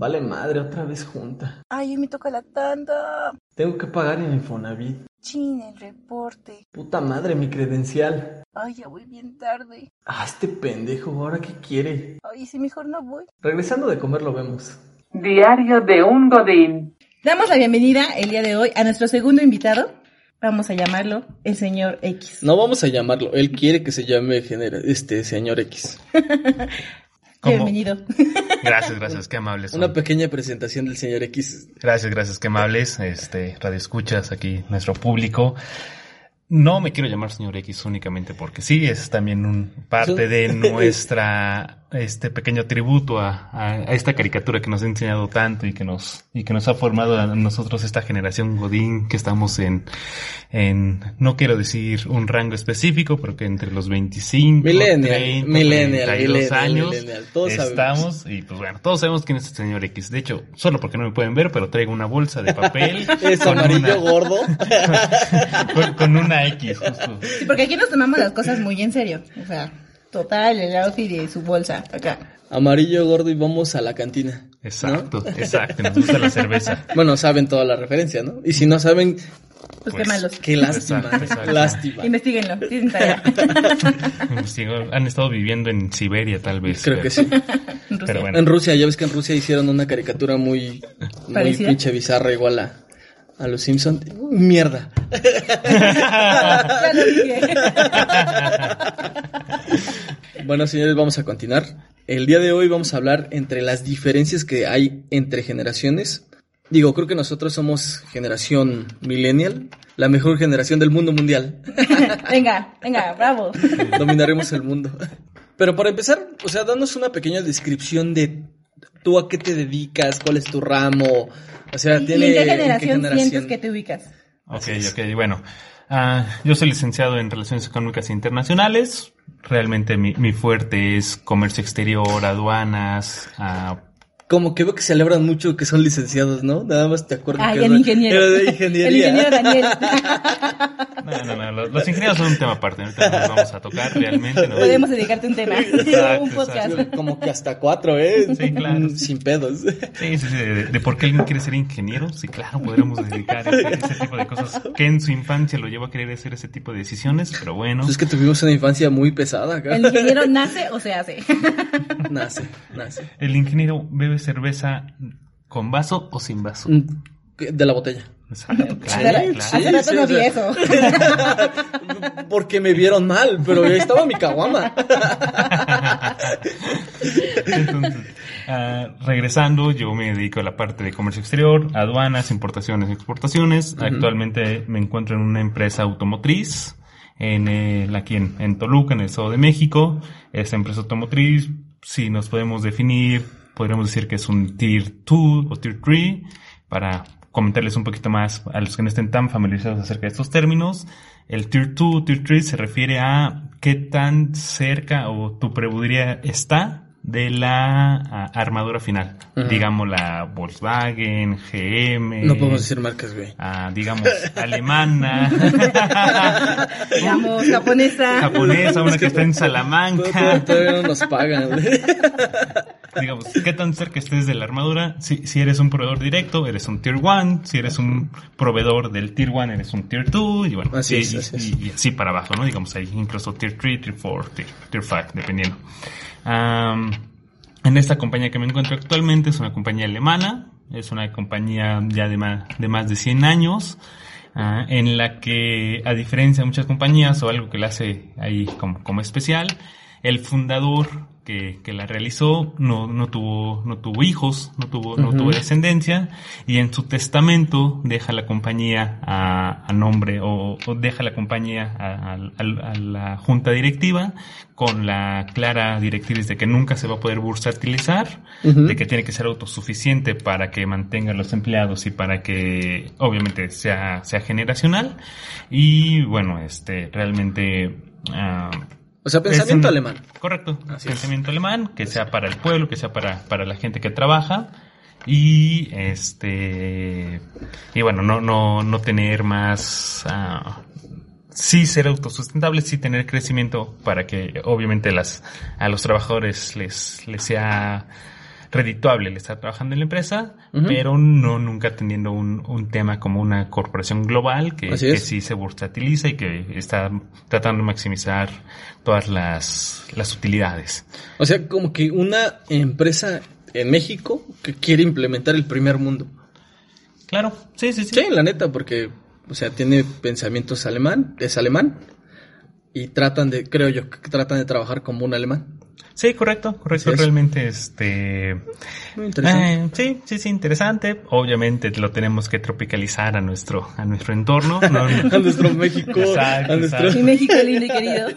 Vale madre, otra vez junta. Ay, me toca la tanda. Tengo que pagar el Infonavit. Chin, el reporte. Puta madre, mi credencial. Ay, ya voy bien tarde. Ah, este pendejo, ¿ahora qué quiere? Ay, si mejor no voy. Regresando de comer lo vemos. Diario de un Godín. Damos la bienvenida el día de hoy a nuestro segundo invitado. Vamos a llamarlo el señor X. No vamos a llamarlo, él quiere que se llame genera, este señor X. ¿Cómo? Bienvenido. Gracias, gracias, qué amables. son. Una pequeña presentación del señor X. Gracias, gracias, qué amables. Este, radio escuchas aquí, nuestro público. No me quiero llamar señor X únicamente porque sí, es también un parte de nuestra este pequeño tributo a, a, a esta caricatura que nos ha enseñado tanto y que nos y que nos ha formado a nosotros esta generación Godín que estamos en en no quiero decir un rango específico, pero que entre los 25, Millennial, 30, millennial, 32 millennial, años millennial, todos estamos y pues bueno, todos sabemos quién es el señor X. De hecho, solo porque no me pueden ver, pero traigo una bolsa de papel Es con amarillo una- gordo. con, con una X justo. Sí, porque aquí nos tomamos las cosas muy en serio. O sea, total, el outfit y su bolsa acá. Amarillo gordo y vamos a la cantina. ¿no? Exacto, exacto, nos gusta la cerveza. Bueno, saben toda la referencia, ¿no? Y si no saben, Pues, Pues, qué malos. qué lástima, Exacto, exacto. lástima. Investíguenlo, tienen tarea. Han estado viviendo en Siberia tal vez. Creo pero- que sí. Pero bueno. En Rusia, ya ves que en Rusia hicieron una caricatura muy, muy ¿Parecida? pinche bizarra igual a, a los Simpsons. Mierda. Bueno, señores, vamos a continuar. El día de hoy vamos a hablar entre las diferencias que hay entre generaciones. Digo, creo que nosotros somos generación millennial, la mejor generación del mundo mundial. venga, venga, bravo. Dominaremos el mundo. Pero para empezar, o sea, danos una pequeña descripción de tú a qué te dedicas, cuál es tu ramo. O sea, ¿Y tiene en qué en generación, generación? sientes que te ubicas? Ok, ok, bueno. Ah, yo soy licenciado en Relaciones Económicas Internacionales. Realmente mi, mi fuerte es comercio exterior, aduanas, ah, Como que veo que celebran mucho que son licenciados, ¿no? Nada más te acuerdas Ay, que el ingeniero. era de ingeniería. El ingeniero Daniel. No, no, no, los, los ingenieros son un tema aparte, ahorita no los vamos a tocar realmente. ¿no? Podemos dedicarte un tema. Exacto, un podcast. exacto. Como que hasta cuatro, ¿eh? Sí, claro. Sin pedos. Sí, sí, sí, de, de por qué alguien quiere ser ingeniero, sí, claro, podríamos dedicar ese, ese tipo de cosas que en su infancia lo llevó a querer hacer ese tipo de decisiones, pero bueno. Es que tuvimos una infancia muy pesada acá. ¿El ingeniero nace o se hace? Nace, nace. El ingeniero bebe cerveza con vaso o sin vaso. Mm, De la botella. Exacto, claro, rato- claro. hace rato sí, no o vi sea. eso. Porque me vieron mal, pero ahí estaba mi caguama. Entonces, ah, regresando, yo me dedico a la parte de comercio exterior, aduanas, importaciones y exportaciones. Actualmente me encuentro en una empresa automotriz, en el, aquí en, en Toluca, en el Estado de México. Esta empresa automotriz, si nos podemos definir, podríamos decir que es un Tier 2 o Tier 3, para comentarles un poquito más a los que no estén tan familiarizados acerca de estos términos. El Tier 2, Tier 3 se refiere a qué tan cerca o tu proveeduría está de la ah, armadura final. Ajá. Digamos la Volkswagen, GM. No podemos decir marcas, güey. ah, digamos, alemana, Digamos, japonesa. japonesa, una que está en Salamanca. todavía no nos pagan, güey. digamos, qué tan cerca estés de la armadura. Si, si eres un proveedor directo, eres un Tier 1. Si eres un proveedor del Tier 1, eres un Tier 2. Y bueno, Así y, es, así es. y- y así para abajo, ¿no? Digamos, hay incluso Tier 3, Tier 4, Tier, tier 5, dependiendo. Am, en esta compañía que me encuentro actualmente es una compañía alemana. Es una compañía ya de de, más de 100 años. ah, en la que, a diferencia de muchas compañías, o algo que la hace ahí como, como especial, el fundador, que que, la realizó no, no tuvo, no tuvo hijos, no tuvo, no tuvo descendencia, y en su testamento deja la compañía a, a nombre, o, o deja la compañía a, a- a la junta directiva con la clara directriz de que nunca se va a poder bursátilizar, Ujú. de que tiene que ser autosuficiente para que mantenga a los empleados y para que obviamente sea, sea generacional. Y bueno, este realmente ah, O sea, pensamiento un- alemán. Correcto. Así es. pensamiento alemán, que sea para el pueblo, que sea para, para la gente que trabaja. Y este y bueno, no, no, no tener más ah, sí ser autosustentable, sí tener crecimiento para que obviamente las, a los trabajadores les, les sea redituable el estar trabajando en la empresa, Ujú. pero no nunca teniendo un, un tema como una corporación global que, que sí se bursatiliza y que está tratando de maximizar todas las, las utilidades. O sea, como que una empresa en México que quiere implementar el primer mundo. Claro, sí, sí, sí. Sí, la neta, porque, o sea, tiene pensamientos alemán, es alemán, y tratan de, creo yo, que tratan de trabajar como un alemán. Sí, correcto, correcto. Realmente, este, Muy interesante. Eh, sí, sí, sí, interesante. Obviamente lo tenemos que tropicalizar a nuestro, a nuestro entorno. No, no- a nuestro México, Exacto, a nuestro... exacto. Mi México lindo y querido.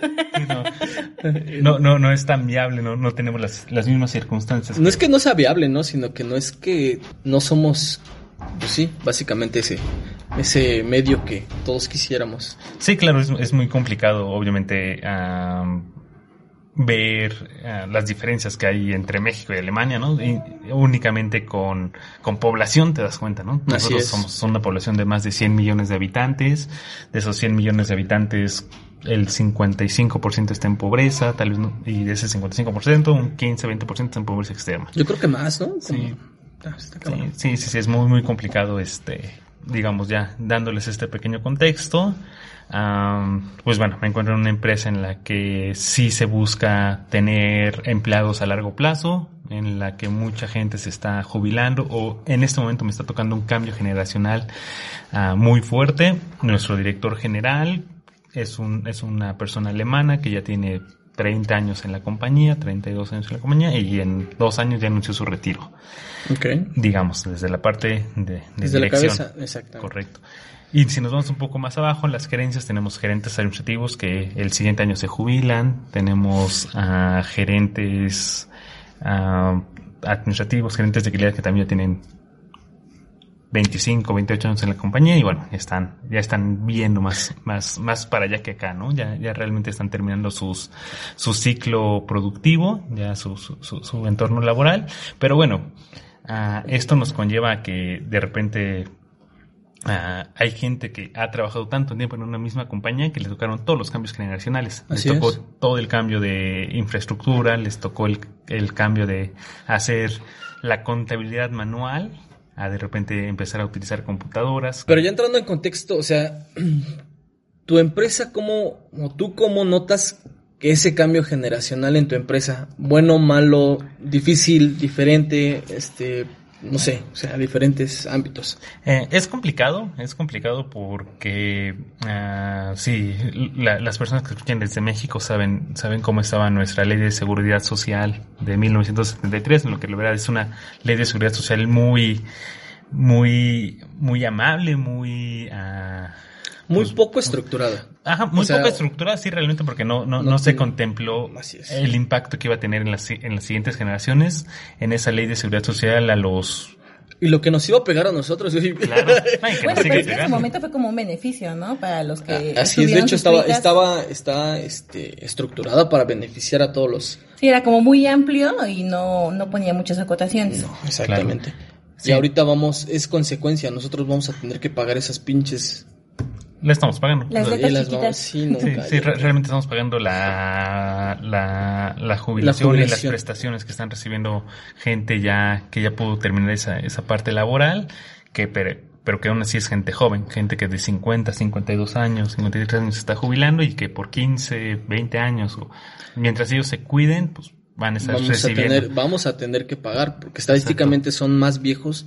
no, no, no es tan viable, no, no tenemos las, las mismas circunstancias. No es que no sea viable, ¿no? Sino que no es que no somos, pues sí, básicamente ese, ese medio que todos quisiéramos. Sí, claro, es, es muy complicado, obviamente, am, ver ah, las diferencias que hay entre México y Alemania, ¿no? Y únicamente con, con población te das cuenta, ¿no? Nosotros somos una población de más de 100 millones de habitantes. De esos 100 millones de habitantes, el 55% está en pobreza, tal vez, no- y de ese 55%, un 15-20% está en pobreza extrema. Yo creo que más, ¿no? Como- Sí. Ah, Sí, sí, sí, sí, es muy, muy complicado, este, digamos ya, dándoles este pequeño contexto. Am, pues bueno, me encuentro en una empresa en la que sí se busca tener empleados a largo plazo, en la que mucha gente se está jubilando o en este momento me está tocando un cambio generacional ah, muy fuerte. Nuestro director general es, un, es una persona alemana que ya tiene 30 años en la compañía, 32 años en la compañía y en dos años ya anunció su retiro Ok. digamos, desde la parte de, de Desde la dirección. cabeza, exacto. Correcto. Y si nos vamos un poco más abajo, en las gerencias tenemos gerentes administrativos que el siguiente año se jubilan, tenemos ah, gerentes ah, administrativos, gerentes de calidad que también ya tienen 25, 28 años en la compañía y bueno, están, ya están viendo más, más, más para allá que acá, ¿no? Ya, ya realmente están terminando sus, su ciclo productivo, ya su, su, su- entorno laboral. Pero bueno, ah, esto nos conlleva a que de repente ah, hay gente que ha trabajado tanto tiempo en una misma compañía que les tocaron todos los cambios generacionales. Así les tocó es. todo el cambio de infraestructura, les tocó el, el cambio de hacer la contabilidad manual a de repente empezar a utilizar computadoras. Pero ya entrando en contexto, o sea, tu empresa, ¿cómo, o tú cómo notas ese cambio generacional en tu empresa, bueno, malo, difícil, diferente, este, no sé, o sea, diferentes ámbitos? Eh, es complicado, es complicado porque ah, sí, la- las personas que escuchan desde México saben, saben cómo estaba nuestra ley de seguridad social de 1973, en lo que la verdad es una ley de seguridad social muy, muy, muy amable, muy ah, Muy Pues- poco estructurada. Ajá, muy O sea, poco estructurada, sí, realmente, porque no, no, no no se tiene- contempló el impacto que iba a tener en las, en las siguientes generaciones en esa ley de seguridad social a los... Y lo que nos iba a pegar a nosotros, Claro, no, y que Bueno, pero es que en su momento fue como un beneficio, ¿no? Para los que. así es, de hecho estaba, estaba, está, este, estructurada para beneficiar a todos los. Sí, era como muy amplio y no, no ponía muchas acotaciones. No, exactamente. Sí. Y ahorita vamos, es consecuencia, nosotros vamos a tener que pagar esas pinches. La estamos pagando. Las letras las chiquitas. vamos- sí, no, Sí, cállate. sí, re- realmente estamos pagando la, la, la jubilación y las prestaciones que están recibiendo gente ya que ya pudo terminar esa, esa parte laboral, que pero, pero que aún así es gente joven, gente que de 50, 52 años, 53 años se está jubilando y que por 15, 20 años, o mientras ellos se cuiden, pues van a estar Vamos a, recibiendo. tener, vamos a tener que pagar, porque estadísticamente son más viejos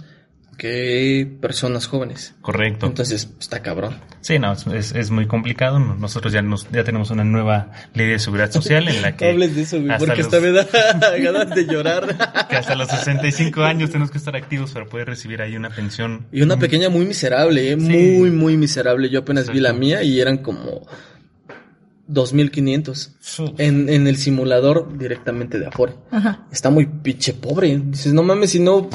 que personas jóvenes. Correcto. Entonces, está cabrón. Sí, no, es- es, es muy complicado. Nosotros ya nos, ya tenemos una nueva ley de seguridad social en la No que, hables de eso, güey, porque los- hasta me da ganas de llorar. que hasta los 65 años tenemos que estar activos para poder recibir ahí una pensión. Y una pequeña muy miserable, ¿eh? Sí. muy, muy miserable. Yo apenas vi la mía y eran como 2.500 Su- en, en el simulador directamente de Afore. Ajá. Está muy pinche pobre. Dices, no mames, si no,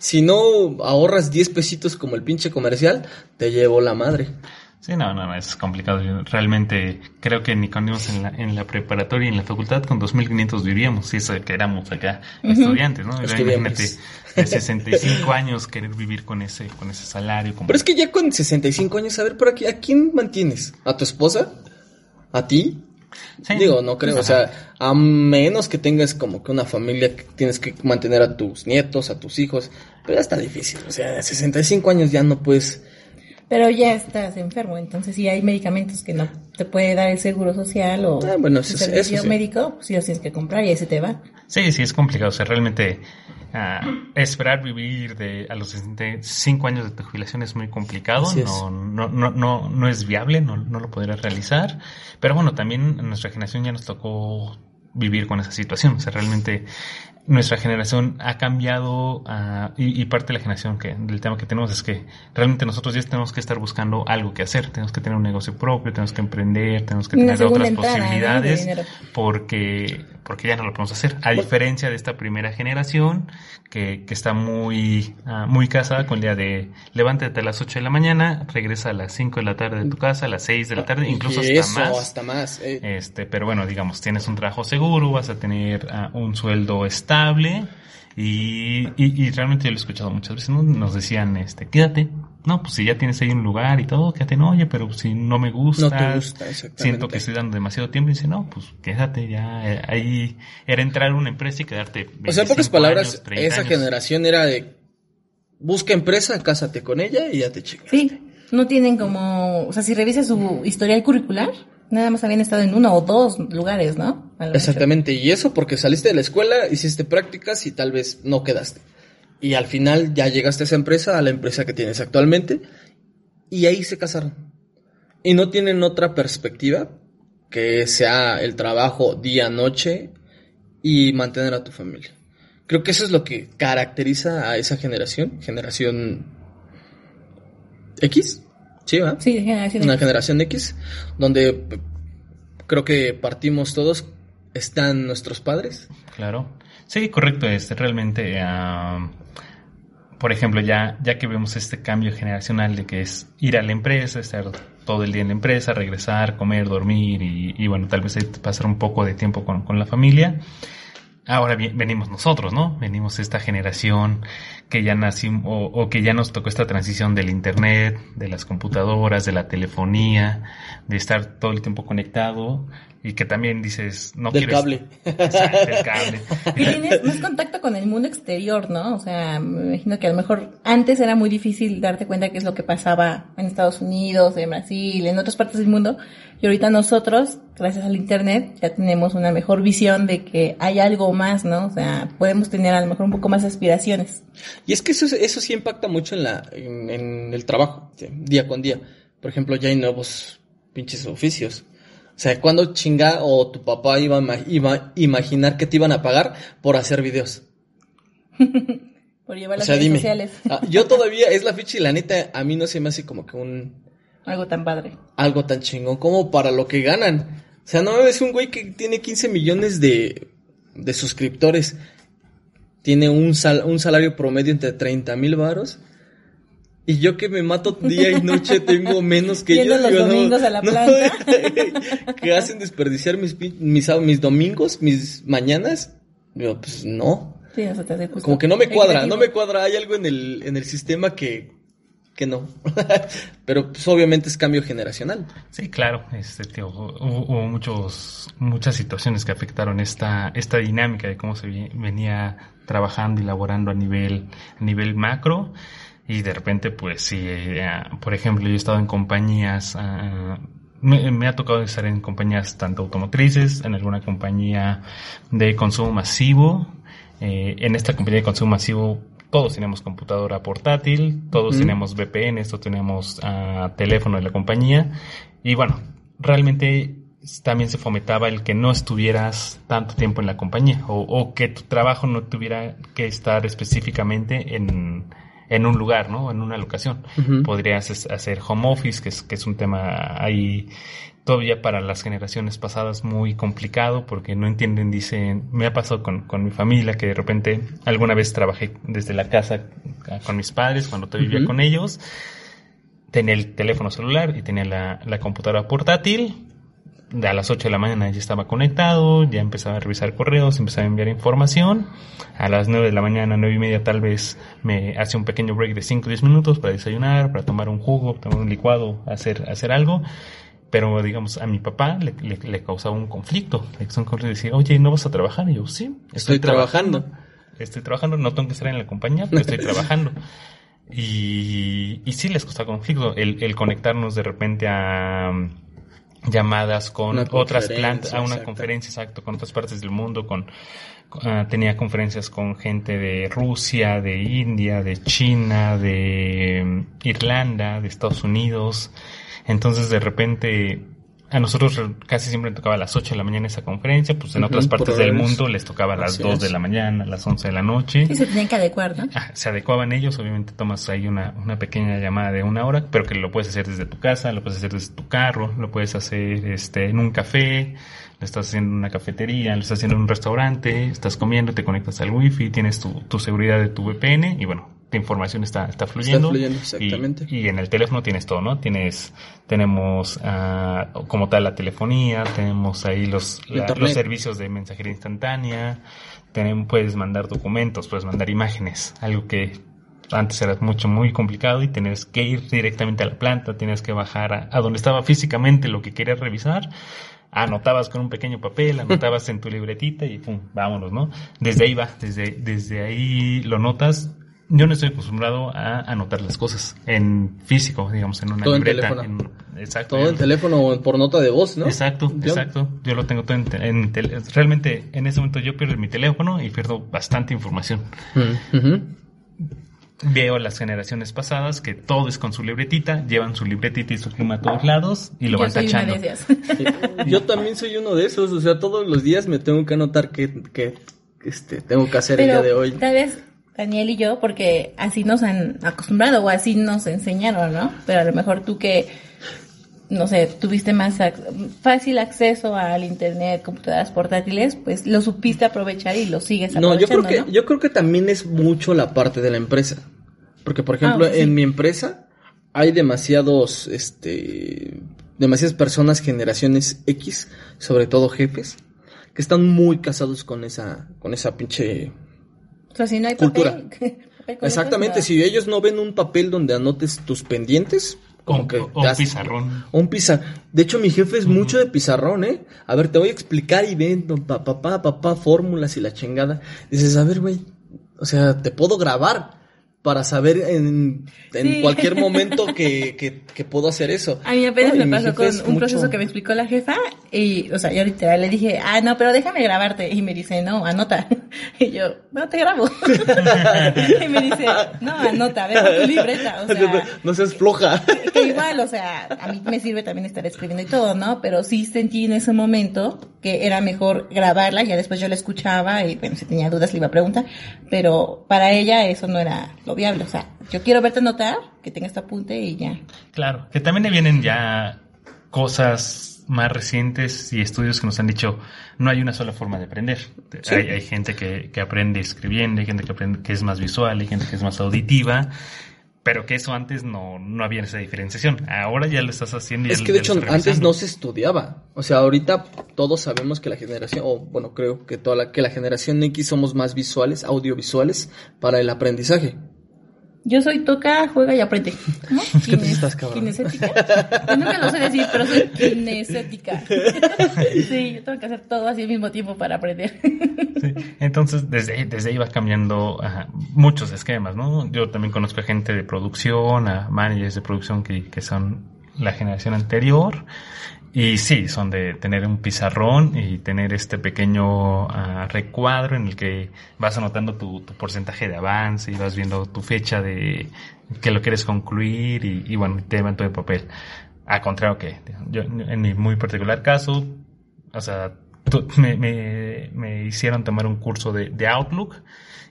si no ahorras 10 pesitos como el pinche comercial, te llevo la madre. Sí, no, no, no, es complicado. Yo realmente creo que ni cuando íbamos en la, en la preparatoria y en la facultad con 2.500 vivíamos, si eso que éramos acá estudiantes, ¿no? Imagínate, de 65 años querer vivir con ese, con ese salario. Como... Pero es que ya con 65 años, a ver, por aquí, ¿a quién mantienes? ¿A tu esposa? ¿A ti? Sí. Digo, no creo, o sea, a menos que tengas como que una familia que tienes que mantener a tus nietos, a tus hijos, pero ya está difícil, o sea, a 65 años ya no puedes... Pero ya estás enfermo, entonces si hay medicamentos que no te puede dar el seguro social o Ah, bueno, el eso servicio eso sí. médico, pues sí los tienes que comprar y ahí se te va. Sí, sí, es complicado. O sea, realmente ah, esperar vivir de a los 65 años de tu jubilación es muy complicado. Así es. No, no, no, no, no es viable, no, no lo podrás realizar. Pero bueno, también a nuestra generación ya nos tocó vivir con esa situación. O sea, realmente nuestra generación ha cambiado ah, y, y parte de la generación que del tema que tenemos es que realmente nosotros ya tenemos que estar buscando algo que hacer. Tenemos que tener un negocio propio, tenemos que emprender, tenemos que tener otras posibilidades porque, porque ya no lo podemos hacer. A diferencia de esta primera generación que, que está muy, ah, muy casada con la idea de levántate a las 8 de la mañana, regresa a las 5 de la tarde de tu casa, a las 6 de la tarde, incluso hasta eso, más. hasta más. eh. Este, pero bueno, digamos, tienes un trabajo seguro, vas a tener ah, un sueldo estable y, y, y realmente yo lo he escuchado muchas veces, ¿no? Nos decían, este, quédate. No, pues si ya tienes ahí un lugar y todo, quédate, no, oye, pero si no me gusta, No te gusta, exactamente. siento que estoy dando demasiado tiempo y dice, no, pues quédate ya, eh, ahí era entrar a una empresa y quedarte. O sea, en pocas 25 palabras, años, 30 esa años. generación era de busca empresa, cásate con ella y ya te chingas. Sí, no tienen como, o sea, si revisas su historial curricular, nada más habían estado en uno o dos lugares, ¿no? Exactamente, y eso porque saliste de la escuela, hiciste prácticas y tal vez no quedaste. Y al final ya llegaste a esa empresa, a la empresa que tienes actualmente, y ahí se casaron. Y no tienen otra perspectiva que sea el trabajo día, noche y mantener a tu familia. Creo que eso es lo que caracteriza a esa generación, generación X, sí, ¿verdad? Sí, de generación. una generación X, donde creo que partimos todos, están nuestros padres. Claro. Sí, correcto. Este, realmente, ah, por ejemplo, ya, ya que vemos este cambio generacional de que es ir a la empresa, estar todo el día en la empresa, regresar, comer, dormir y, y bueno, tal vez pasar un poco de tiempo con, con la familia. Ahora venimos nosotros, ¿no? Venimos esta generación que ya nacimos o, o que ya nos tocó esta transición del internet, de las computadoras, de la telefonía, de estar todo el tiempo conectado y que también dices, no Del quieres... cable. Exacto, del cable. Que tienes más contacto con el mundo exterior, ¿no? O sea, me imagino que a lo mejor antes era muy difícil darte cuenta qué es lo que pasaba en Estados Unidos, en Brasil, en otras partes del mundo. Y ahorita nosotros, gracias al Internet, ya tenemos una mejor visión de que hay algo más, ¿no? O sea, podemos tener a lo mejor un poco más aspiraciones. Y es que eso, eso sí impacta mucho en, la, en, en el trabajo, sí, día con día. Por ejemplo, ya hay nuevos pinches oficios. O sea, cuando chinga o tu papá iba a, ima- imaginar que te iban a pagar por hacer videos. Por llevar O las sea, redes dime. sociales. Ah, yo todavía, es la ficha y la neta, a mí no se me hace como que un, algo tan padre. algo tan chingón como para lo que ganan. O sea, no es un güey que tiene 15 millones de, de suscriptores. Tiene un, sal- un salario promedio entre 30 mil varos. Y yo que me mato día y noche tengo menos que Yendo yo. los digo, no, domingos a la no, planta. que hacen desperdiciar mis, pin- mis, mis domingos, mis mañanas. Digo, pues no. Sí, no se te hace justo. Como que no me cuadra, no me cuadra. Hay algo en el, en el sistema que, que no. Pero pues obviamente es cambio generacional. Sí, claro, este, tío, hubo, hubo muchos, muchas situaciones que afectaron esta, esta dinámica de cómo se venía trabajando y laborando a nivel, a nivel macro. Y de repente, pues sí, eh, por ejemplo, yo he estado en compañías, ah, me, me ha tocado estar en compañías tanto automotrices, en alguna compañía de consumo masivo. Eh, en esta compañía de consumo masivo todos tenemos computadora portátil, todos tenemos VPN, todos tenemos ah, teléfono de la compañía. Y bueno, realmente también se fomentaba el que no estuvieras tanto tiempo en la compañía o, o que tu trabajo no tuviera que estar específicamente en, en un lugar, ¿no? En una locación. Podrías hacer home office, que es, que es un tema ahí todavía para las generaciones pasadas muy complicado porque no entienden, dicen, me ha pasado con, con mi familia que de repente alguna vez trabajé desde la casa con mis padres cuando te vivía con ellos, tenía el teléfono celular y tenía la, la computadora portátil, a las 8 de la mañana ya estaba conectado, ya empezaba a revisar correos, empezaba a enviar información. A las 9 de la mañana, 9 y media tal vez me hace un pequeño break de 5 o 10 minutos para desayunar, para tomar un jugo, tomar un licuado, hacer, hacer algo pero digamos a mi papá le, le, causaba un conflicto, le causaba un conflicto de decir, oye, ¿no vas a trabajar? Y yo, sí, estoy, trabajando. Estoy trabajando, no tengo que estar en la compañía, pero estoy trabajando. Y, y sí les costaba conflicto el, el conectarnos de repente a llamadas con otras plantas, a una conferencia, exacto, con otras partes del mundo, con, ah, tenía conferencias con gente de Rusia, de India, de China, de um, Irlanda, de Estados Unidos, entonces de repente a nosotros casi siempre tocaba a las 8 de la mañana esa conferencia, pues en otras partes del mundo les tocaba a las 2 de la mañana, a las 11 de la noche. Sí, se tenían que adecuar, ¿no? Ah, se adecuaban ellos, obviamente tomas ahí una, una pequeña llamada de una hora, pero que lo puedes hacer desde tu casa, lo puedes hacer desde tu carro, lo puedes hacer este en un café, lo estás haciendo en una cafetería, lo estás haciendo en un restaurante, estás comiendo, te conectas al wifi, tienes tu, tu seguridad de tu VPN y bueno, la información está, está fluyendo. Está fluyendo, exactamente. Y, en el teléfono tienes todo, ¿no? Tienes, tenemos uh, como tal la telefonía, tenemos ahí los, los servicios de mensajería instantánea, tenemos, puedes mandar documentos, puedes mandar imágenes, algo que antes era mucho, muy complicado y tienes que ir directamente a la planta, tienes que bajar a, a donde estaba físicamente lo que querías revisar anotabas con un pequeño papel, anotabas en tu libretita y pum, vámonos, ¿no? Desde ahí va, desde, desde ahí lo notas yo no estoy acostumbrado a anotar las cosas en físico, digamos, en una todo libreta. En teléfono. exacto. Todo en teléfono o por nota de voz, ¿no? Exacto, exacto. Yo lo tengo todo en, en Realmente, en ese momento yo pierdo mi teléfono y pierdo bastante información. Veo las generaciones pasadas que todo es con su libretita, llevan su libretita y su pluma a todos lados y lo van tachando. Yo también soy uno de esos, o sea, todos los días me tengo que anotar que, que este, tengo que hacer el día de hoy. Tal vez Daniel y yo, porque así nos han acostumbrado o así nos enseñaron, ¿no? Pero a lo mejor tú que, no sé, tuviste más fácil acceso al internet, computadoras portátiles, pues lo supiste aprovechar y lo sigues aprovechando. No, yo creo que, yo creo que también es mucho la parte de la empresa. Porque, por ejemplo, ah, en mi empresa hay demasiados, este, demasiadas personas, generaciones X, sobre todo jefes, que están muy casados con esa, con esa pinche o sea, si no hay cultura. Exactamente, si ellos no ven un papel donde anotes tus pendientes, como que un pizarrón. Un pizarrón. De hecho, mi jefe es mucho de pizarrón, ¿eh? A ver, te voy a explicar y ven, papá, papá, papá, fórmulas y la chingada. Dices, a ver, güey, o sea, te puedo grabar para saber en, en cualquier momento que, que, que, puedo hacer eso. A mí apenas me pasó con un proceso que me explicó la jefa y, o sea, yo literal le dije, ah, no, pero déjame grabarte. Y me dice, no, anota. Y yo, no, te grabo. y me dice, no, anota, ve tu libreta. O sea, no, seas floja. Que, igual, o sea, a mí me sirve también estar escribiendo y todo, ¿no? Pero sí sentí en ese momento que era mejor grabarla, ya después yo la escuchaba y, bueno, si tenía dudas le iba a preguntar, pero para ella eso no era viable. O sea, yo quiero verte notar, que tenga este apunte y ya. Claro, que también le vienen ya cosas más recientes y estudios que nos han dicho no hay una sola forma de aprender. Hay, hay, gente que, que, aprende escribiendo, hay gente que aprende que es más visual, hay gente que es más auditiva pero que eso antes no, no había esa diferenciación. Ahora ya lo estás haciendo. Y es que de hecho antes no se estudiaba. O sea, ahorita todos sabemos que la generación, o bueno, creo que toda la, que la generación X somos más visuales, audiovisuales para el aprendizaje. Yo soy toca, juega y aprende. ¿No? ¿Qué te estás, cabrón? Kinesética. Yo nunca lo sé decir, pero soy kinesética. sí, yo tengo que hacer todo así al mismo tiempo para aprender. sí. Entonces, desde, desde ahí va cambiando muchos esquemas, ¿no? Yo también conozco a gente de producción, a managers de producción que, que son la generación anterior y sí, son de tener un pizarrón y tener este pequeño ah, recuadro en el que vas anotando tu, tu, porcentaje de avance y vas viendo tu fecha de que lo quieres concluir y, bueno, te llevan todo el papel. A contrario que yo, en mi muy particular caso, o sea, me, me, me hicieron tomar un curso de, de Outlook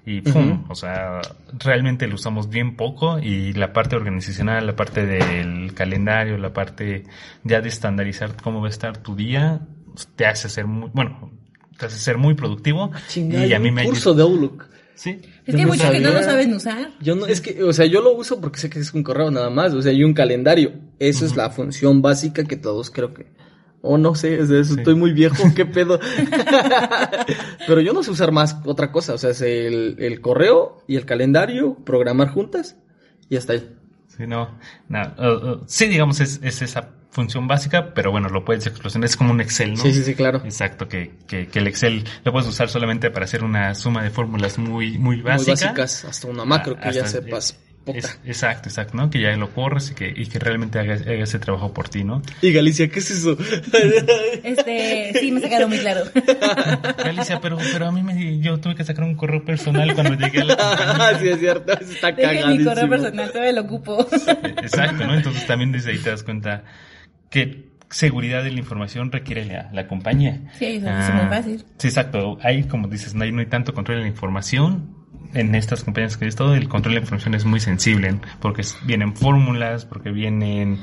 y pum, o sea, realmente lo usamos bien poco y la parte organizacional, la parte del calendario, la parte ya de estandarizar cómo va a estar tu día, te hace ser muy, bueno, te hace ser muy productivo. Ah, y a mí me curso de Outlook. Sí. Es que hay muchos que no lo saben usar. Yo no, es que, o sea, yo lo uso porque sé que es un correo nada más, o sea, y un calendario. Esa es la función básica que todos creo que o no sé, es de eso, estoy muy viejo, qué pedo. Pero yo no sé usar más otra cosa, o sea, es el, el correo y el calendario, programar juntas y hasta ahí. Sí, no, no uh, uh, sí, digamos, es, es, esa función básica, pero bueno, lo puedes explosionar, es como un Excel, ¿no? Sí, sí, sí, claro. Exacto, que, que, que el Excel lo puedes usar solamente para hacer una suma de fórmulas muy, muy básica. Muy básicas, hasta una macro que ya sepas exacto, exacto, ¿no? Que ya lo corres y que, y que realmente haga, ese trabajo por ti, ¿no? Y Galicia, ¿qué es eso? este, sí, me sacaron muy claro. Galicia, pero, pero a mí me, yo tuve que sacar un correo personal cuando llegué a la compañía. sí, es cierto, está cagadísimo. mi correo personal, todavía lo ocupo. exacto, ¿no? Entonces también desde ahí te das cuenta que seguridad de la información requiere la, la compañía. Sí, eso es muy ah, fácil. Sí, exacto. Hay, como dices, no hay, no hay tanto control de la información, en estas compañías que he visto, el control de la información es muy sensible, porque vienen fórmulas, porque vienen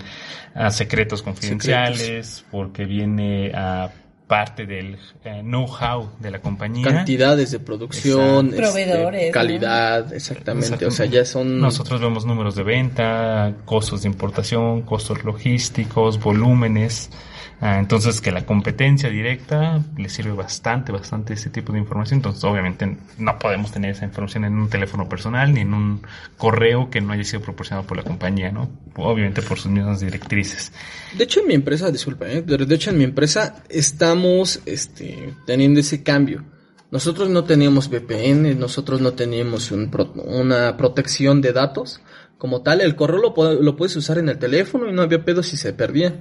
a secretos confidenciales, porque viene a parte del eh, know-how de la compañía. Cantidades de producción, este, proveedores, calidad, exactamente. O sea, ya son. Nosotros vemos números de venta, costos de importación, costos logísticos, volúmenes. Ah, entonces, que la competencia directa le sirve bastante, bastante ese tipo de información. Entonces, obviamente, no podemos tener esa información en un teléfono personal ni en un correo que no haya sido proporcionado por la compañía, ¿no? Obviamente por sus mismas directrices. De hecho, en mi empresa, disculpa, ¿eh? de hecho, en mi empresa estamos este, teniendo ese cambio. Nosotros no teníamos VPN, nosotros no teníamos un una protección de datos. Como tal, el correo lo, lo puedes usar en el teléfono y no había pedo si se perdía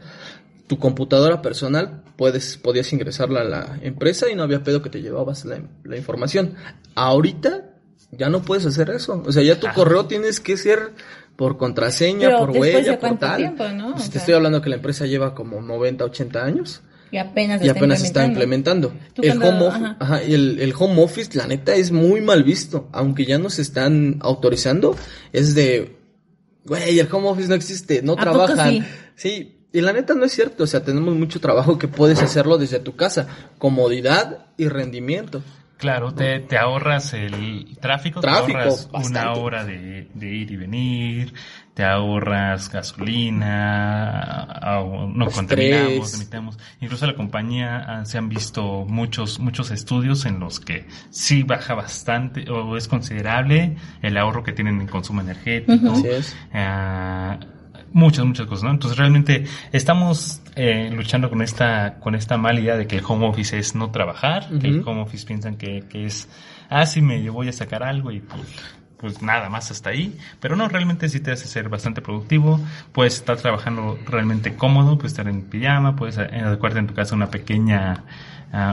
tu computadora personal, puedes, podías ingresarla a la empresa y no había pedo que te llevabas la, información. Ahorita ya no puedes hacer eso. O sea, ya tu correo tienes que ser por contraseña, por huella, por tal. Tiempo, ¿no? Pues te estoy hablando que la empresa lleva como 90, 80 años. Y apenas, y apenas está implementando. El, home office, el, el, home office, la neta, es muy mal visto. Aunque ya nos están autorizando, es de, güey, el home office no existe, no trabajan. sí, y la neta no es cierto, o sea, tenemos mucho trabajo que puedes hacerlo desde tu casa, comodidad y rendimiento. Claro, te, te ahorras el tráfico, te ahorras una hora de, ir y venir, te ahorras gasolina, no contaminamos, emitamos. Incluso la compañía ah, se han visto muchos, muchos estudios en los que sí baja bastante o es considerable el ahorro que tienen en consumo energético. Así es. Ah, muchas, muchas cosas, ¿no? Entonces realmente estamos eh, luchando con esta, con esta mala idea de que el home office es no trabajar, que el home office piensan que, que es, ah, sí, me voy a sacar algo y pues, pues nada más hasta ahí, pero no, realmente sí te hace ser bastante productivo, puedes estar trabajando realmente cómodo, puedes estar en pijama, puedes adecuarte en tu casa una pequeña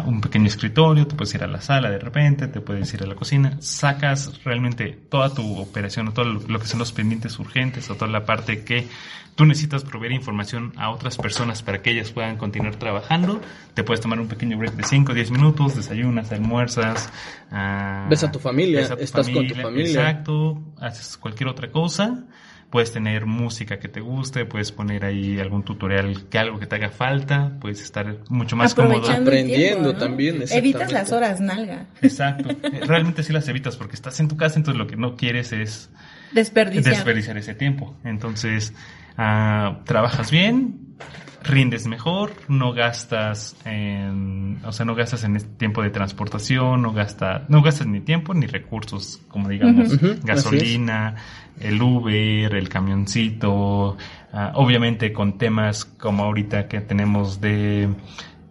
un pequeño escritorio, te puedes ir a la sala de repente, te puedes ir a la cocina, sacas realmente toda tu operación o todo lo, que son los pendientes urgentes o toda la parte que tú necesitas proveer información a otras personas para que ellas puedan continuar trabajando, te puedes tomar un pequeño break de 5 o 10 minutos, desayunas, almuerzas, uh, ves a tu familia, estás con tu familia. Exacto, haces cualquier otra cosa puedes tener música que te guste, puedes poner ahí algún tutorial que algo que te haga falta, puedes estar mucho más cómodo. Aprendiendo también. Evitas las horas nalga. Exacto. Realmente sí las evitas porque estás en tu casa, entonces lo que no quieres es desperdiciar, desperdiciar ese tiempo. Entonces, uh, trabajas bien, rindes mejor, no gastas en, o sea, no gastas en este tiempo de transportación, no gastas, no gastas ni tiempo ni recursos, como digamos, gasolina, el Uber, el camioncito, ah, obviamente con temas como ahorita que tenemos de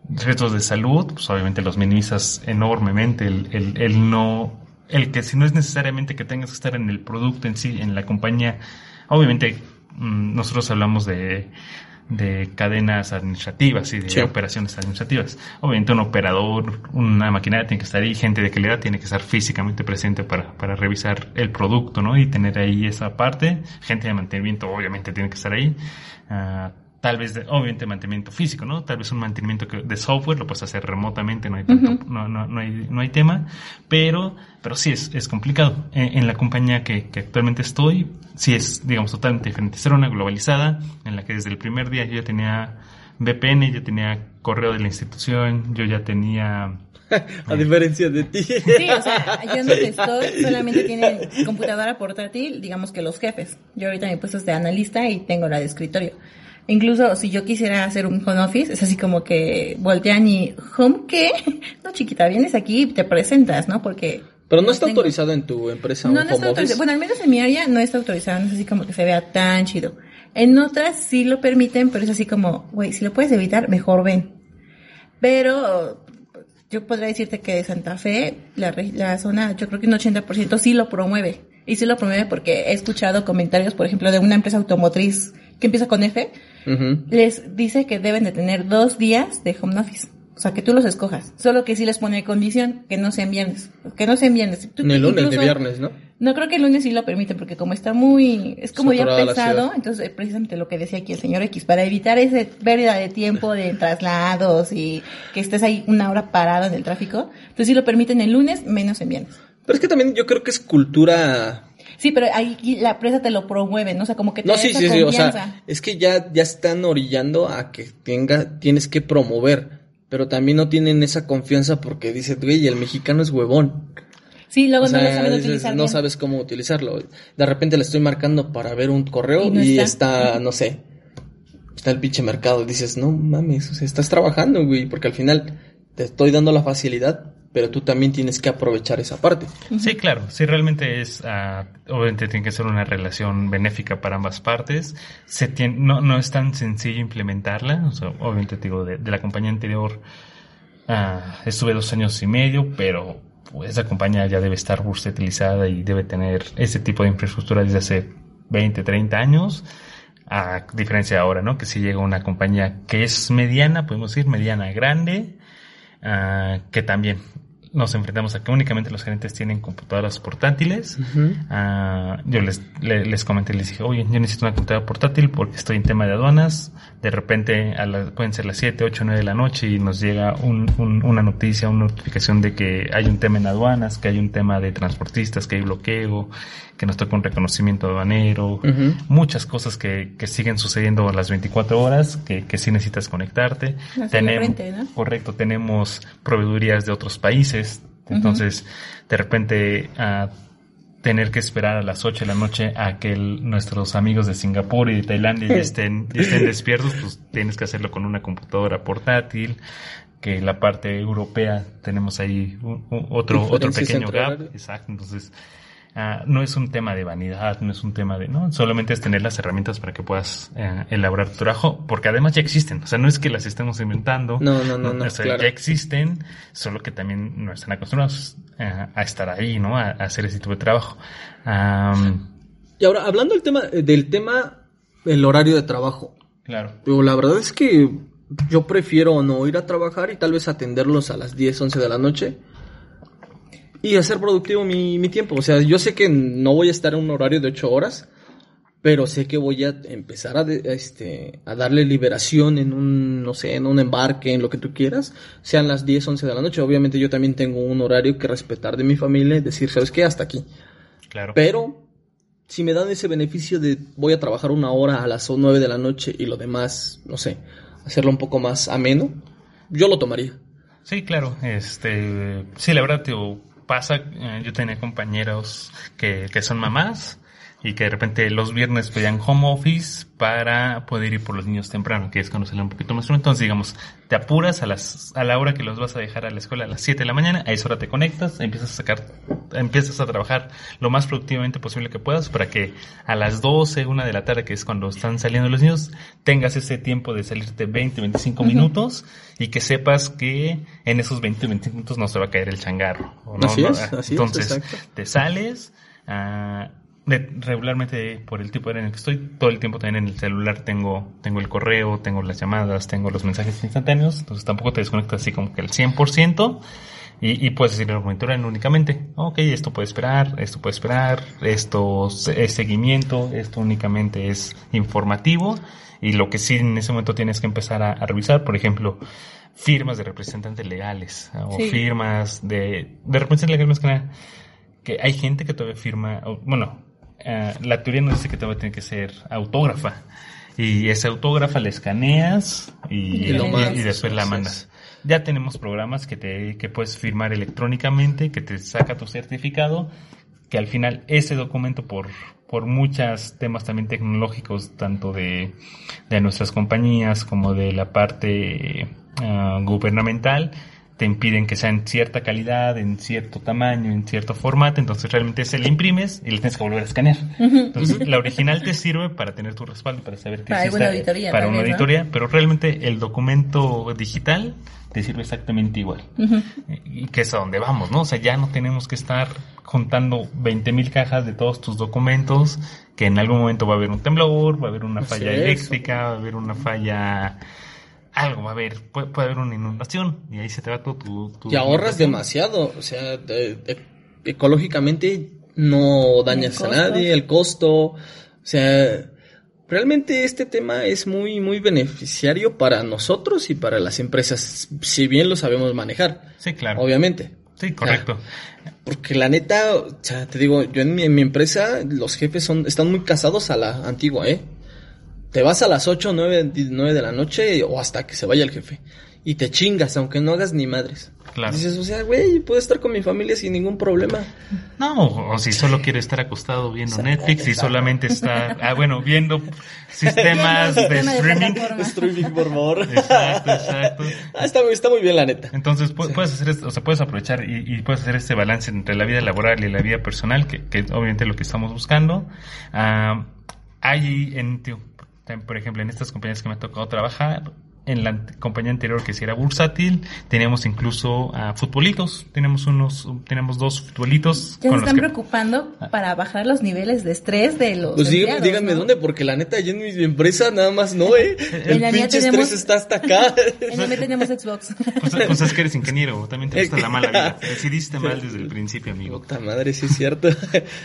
retos de salud, pues obviamente los minimizas enormemente, el, el, el no, el que si no es necesariamente que tengas que estar en el producto en sí, en la compañía, obviamente mm, nosotros hablamos de de cadenas administrativas y de Sí. operaciones administrativas. Obviamente un operador, una maquinaria tiene que estar ahí, gente de calidad tiene que estar físicamente presente para, para revisar el producto, ¿no? Y tener ahí esa parte. Gente de mantenimiento obviamente tiene que estar ahí. Ah, tal vez, de- obviamente mantenimiento físico, ¿no? Tal vez un mantenimiento que- de software lo puedes hacer remotamente, no hay tanto, no, no, no hay, no hay tema, pero, pero sí es, es complicado. En, en la compañía que, que actualmente estoy, sí es, digamos, totalmente diferente. Era una globalizada en la que desde el primer día yo ya tenía VPN, yo tenía correo de la institución, yo ya tenía... A diferencia de ti. Sí, o sea, yo donde estoy solamente tienen computadora portátil, digamos que los jefes. Yo ahorita me he puesto de analista y tengo la de escritorio. Incluso si yo quisiera hacer un home office, es así como que voltean y, ¿home qué? No, chiquita, vienes aquí y te presentas, ¿no? Porque... Pero no está tengo- autorizado en tu empresa No, un no está home office. Bueno, al menos en mi área no está autorizado, no es así como que se vea tan chido. En otras sí lo permiten, pero es así como, güey, si lo puedes evitar, mejor ven. Pero yo podría decirte que de Santa Fe, la, la zona, yo creo que un 80% sí lo promueve. Y sí lo promueve porque he escuchado comentarios, por ejemplo, de una empresa automotriz que empieza con F, les dice que deben de tener dos días de home office. O sea, que tú los escojas. Solo que sí les pone condición que no sean viernes. Que no sean viernes. Tú- Ni lunes ni incluso- viernes, ¿no? no creo que el lunes sí lo permite porque como está muy, es como ya ciudad. entonces eh, precisamente lo que decía aquí el señor X, para evitar ese pérdida de tiempo de traslados y que estés ahí una hora parado en el tráfico, entonces sí lo permiten el lunes, menos en viernes. Pero es que también yo creo que es cultura Sí, pero ahí la empresa te lo promueve, ¿no? O sea, como que te No, da sí, esa sí, sí, o confianza. sea, es que ya, ya están orillando a que tenga, tienes que promover, pero también no tienen esa confianza porque dicen, güey, el mexicano es huevón. sí, luego O sea, no lo saben dices, utilizar no bien. sabes cómo utilizarlo. De repente le estoy marcando para ver un correo Y está. está. no sé, está el pinche mercado. Dices, no mames, o sea, estás trabajando, güey, porque al final te estoy dando la facilidad, pero tú también tienes que aprovechar esa parte. Sí, claro, sí, realmente es, ah, obviamente tiene que ser una relación benéfica para ambas partes. Se tiene, no, no es tan sencillo implementarla, o sea, obviamente te digo, de, de la compañía anterior ah, estuve dos años y medio, pero pues, esa compañía ya debe estar bursátilizada y debe tener ese tipo de infraestructura desde hace 20, 30 años. A diferencia de ahora, ¿no? Que si llega una compañía que es mediana, podemos decir mediana grande, ah, que también nos enfrentamos a que únicamente los gerentes tienen computadoras portátiles. Ah, yo les, le- les comenté, les dije, oye, yo necesito una computadora portátil porque estoy en tema de aduanas. De repente a la- pueden ser las 7, 8, 9 de la noche y nos llega un- un- una noticia, una notificación de que hay un tema en aduanas, que hay un tema de transportistas, que hay bloqueo, que nos toca un reconocimiento aduanero. Ujú. Muchas cosas que, que siguen sucediendo a las 24 horas, que, que sí necesitas conectarte. Hacerle Tenem- frente, ¿no? Correcto, tenemos proveedurías de otros países, entonces de repente a tener que esperar a las 8 de la noche a que el- nuestros amigos de Singapur y de Tailandia ya estén, ya estén despiertos, pues tienes que hacerlo con una computadora portátil, que la parte europea tenemos ahí un- un- otro, otro pequeño gap, exacto, entonces ah, no es un tema de vanidad, no es un tema de, no, solamente es tener las herramientas para que puedas eh, elaborar tu trabajo, porque además ya existen, o sea, no es que las estemos inventando, No, no, no, no, o sea, claro. ya existen, solo que también no están acostumbrados eh, a estar ahí, ¿no? A, a hacer ese tipo de trabajo. Y ahora, hablando del tema, del tema, el horario de trabajo. claro. Pero la verdad es que yo prefiero no ir a trabajar y tal vez atenderlos a las 10, 11 de la noche y hacer productivo mi, mi tiempo. O sea, yo sé que no voy a estar en un horario de 8 horas, pero sé que voy a empezar a, de- a, este, a darle liberación en un, no sé, en un embarque, en lo que tú quieras, sean las 10, 11 de la noche. Obviamente yo también tengo un horario que respetar de mi familia y decir, ¿sabes qué? Hasta aquí. Claro. Pero si me dan ese beneficio de voy a trabajar una hora a las 9 de la noche y lo demás, no sé, hacerlo un poco más ameno, yo lo tomaría. Sí, claro. Este, sí, la verdad, tío, pasa. eh, yo tenía compañeros que, que son mamás y que de repente los viernes pedían home office para poder ir por los niños temprano, que es cuando sale un poquito más. Entonces, digamos, te apuras a las a la hora que los vas a dejar a la escuela a las 7 de la mañana, a esa hora te conectas, empiezas a sacar, empiezas a trabajar lo más productivamente posible que puedas para que a las 12, una de la tarde, que es cuando están saliendo los niños, tengas ese tiempo de salirte 20, 25 minutos y que sepas que en esos 20, 25 minutos no se va a caer el changarro. ¿o no? Así es, ah, así es, Entonces, exacto. te sales, de- regularmente por el tipo de en el que estoy, todo el tiempo también en el celular tengo, tengo el correo, tengo las llamadas, tengo los mensajes instantáneos, entonces tampoco te desconectas así como que el 100% y, y puedes decirle al únicamente, ok, esto puede esperar, esto puede esperar, esto es seguimiento, esto únicamente es informativo y lo que sí en ese momento tienes que empezar a, a revisar, por ejemplo, firmas de representantes legales o Sí. firmas de, de representantes legales más que nada que hay gente que todavía firma, bueno, eh, la teoría nos dice que todavía tiene que ser autógrafa. Y esa autógrafa la escaneas y, Y mandas. después la mandas. Ya tenemos programas que te que puedes firmar electrónicamente, que te saca tu certificado, que al final ese documento por por muchos temas también tecnológicos, tanto de, de nuestras compañías como de la parte ah, gubernamental, te impiden que sea en cierta calidad, en cierto tamaño, en cierto formato, entonces realmente se le imprimes y le tienes que volver a escanear. Entonces la original te sirve para tener tu respaldo, para saber que Para está- auditoría, para una auditoría, pero realmente el documento digital te sirve exactamente igual. Y que es a donde vamos, ¿no? O sea, ya no tenemos que estar juntando 20 mil cajas de todos tus documentos, que en algún momento va a haber un temblor, va a haber una falla eléctrica, va a haber una falla... Algo va a haber, puede, puede haber una inundación y ahí se te va todo tu... tu Y ahorras demasiado, o sea, de- de- ecológicamente no dañas a nadie, el costo, o sea, realmente este tema es muy, muy beneficiario para nosotros y para las empresas, si bien lo sabemos manejar, Sí, claro. obviamente. Sí, correcto. Porque la neta, o sea, te digo, yo en mi, en mi empresa, los jefes son, están muy casados a la antigua, ¿eh? Te vas a las 8 o 9, 9 de la noche o hasta que se vaya el jefe. Y te chingas, aunque no hagas ni madres. Claro. Dices, o sea, güey, puedo estar con mi familia sin ningún problema. No, o si solo quiere estar acostado viendo Netflix y solamente está, ah, bueno, viendo sistemas de streaming. Streaming, por favor. Exacto, exacto. Ah, está, está muy bien, la neta. Entonces pu- puedes hacer, esto, o sea, puedes aprovechar y, y puedes hacer este balance entre la vida laboral y la vida personal, que, que es obviamente lo que estamos buscando. Ah, hay, en, tío, por ejemplo, en estas compañías que me ha tocado trabajar, en la compañía anterior que sí era bursátil, teníamos incluso ah, futbolitos, tenemos unos, tenemos dos futbolitos Ya se con los están que preocupando para bajar los niveles de estrés de los Pues díganme, empleados, díganme ¿no? dónde, porque la neta, yo en mi empresa nada más no, eh. El En la mía pinche tenemos- estrés está hasta acá. En el tenemos Xbox. Pues, pues es que eres ingeniero, también te gusta la mala vida. Decidiste mal desde el principio, amigo. Puta madre, sí es cierto.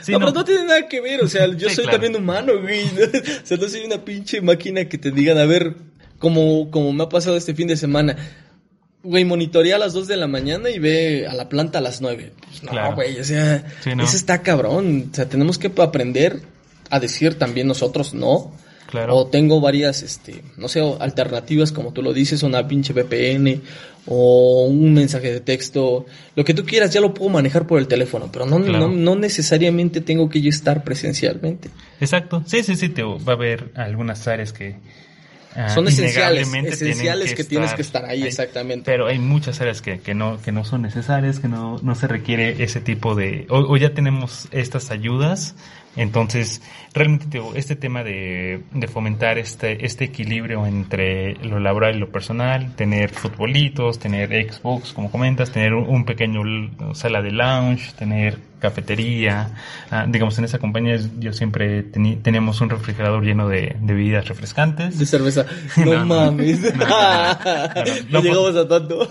Sí, no, no. pero no tiene nada que ver, o sea, yo Sí, soy claro. también humano, güey. O sea, no soy una pinche máquina que te digan, a ver, como, como me ha pasado este fin de semana. Güey, monitorea a las 2 de la mañana y ve a la planta a las 9. Pues no, Claro. güey, o sea, Sí, no. eso está cabrón. O sea, tenemos que aprender a decir también nosotros no. Claro. O tengo varias, este, no sé, alternativas, como tú lo dices, una pinche VPN o un mensaje de texto, lo que tú quieras, ya lo puedo manejar por el teléfono, pero no, Claro. no, no necesariamente tengo que yo estar presencialmente. Exacto. Sí, sí, sí, te, va a haber algunas áreas que ah, Son esenciales, esenciales que tienes que estar ahí, exactamente. Pero hay muchas áreas que, que no que no son necesarias, que no, no se requiere ese tipo de o, o ya tenemos estas ayudas. Entonces, realmente te digo, este tema de, de fomentar este, este equilibrio entre lo laboral y lo personal, tener futbolitos, tener Xbox, como comentas, tener un, un pequeño sala de lounge, tener cafetería. Ah, digamos, en esa compañía yo siempre teníamos un refrigerador lleno de, de bebidas refrescantes. De cerveza. No, mames. No, no, llegamos a tanto.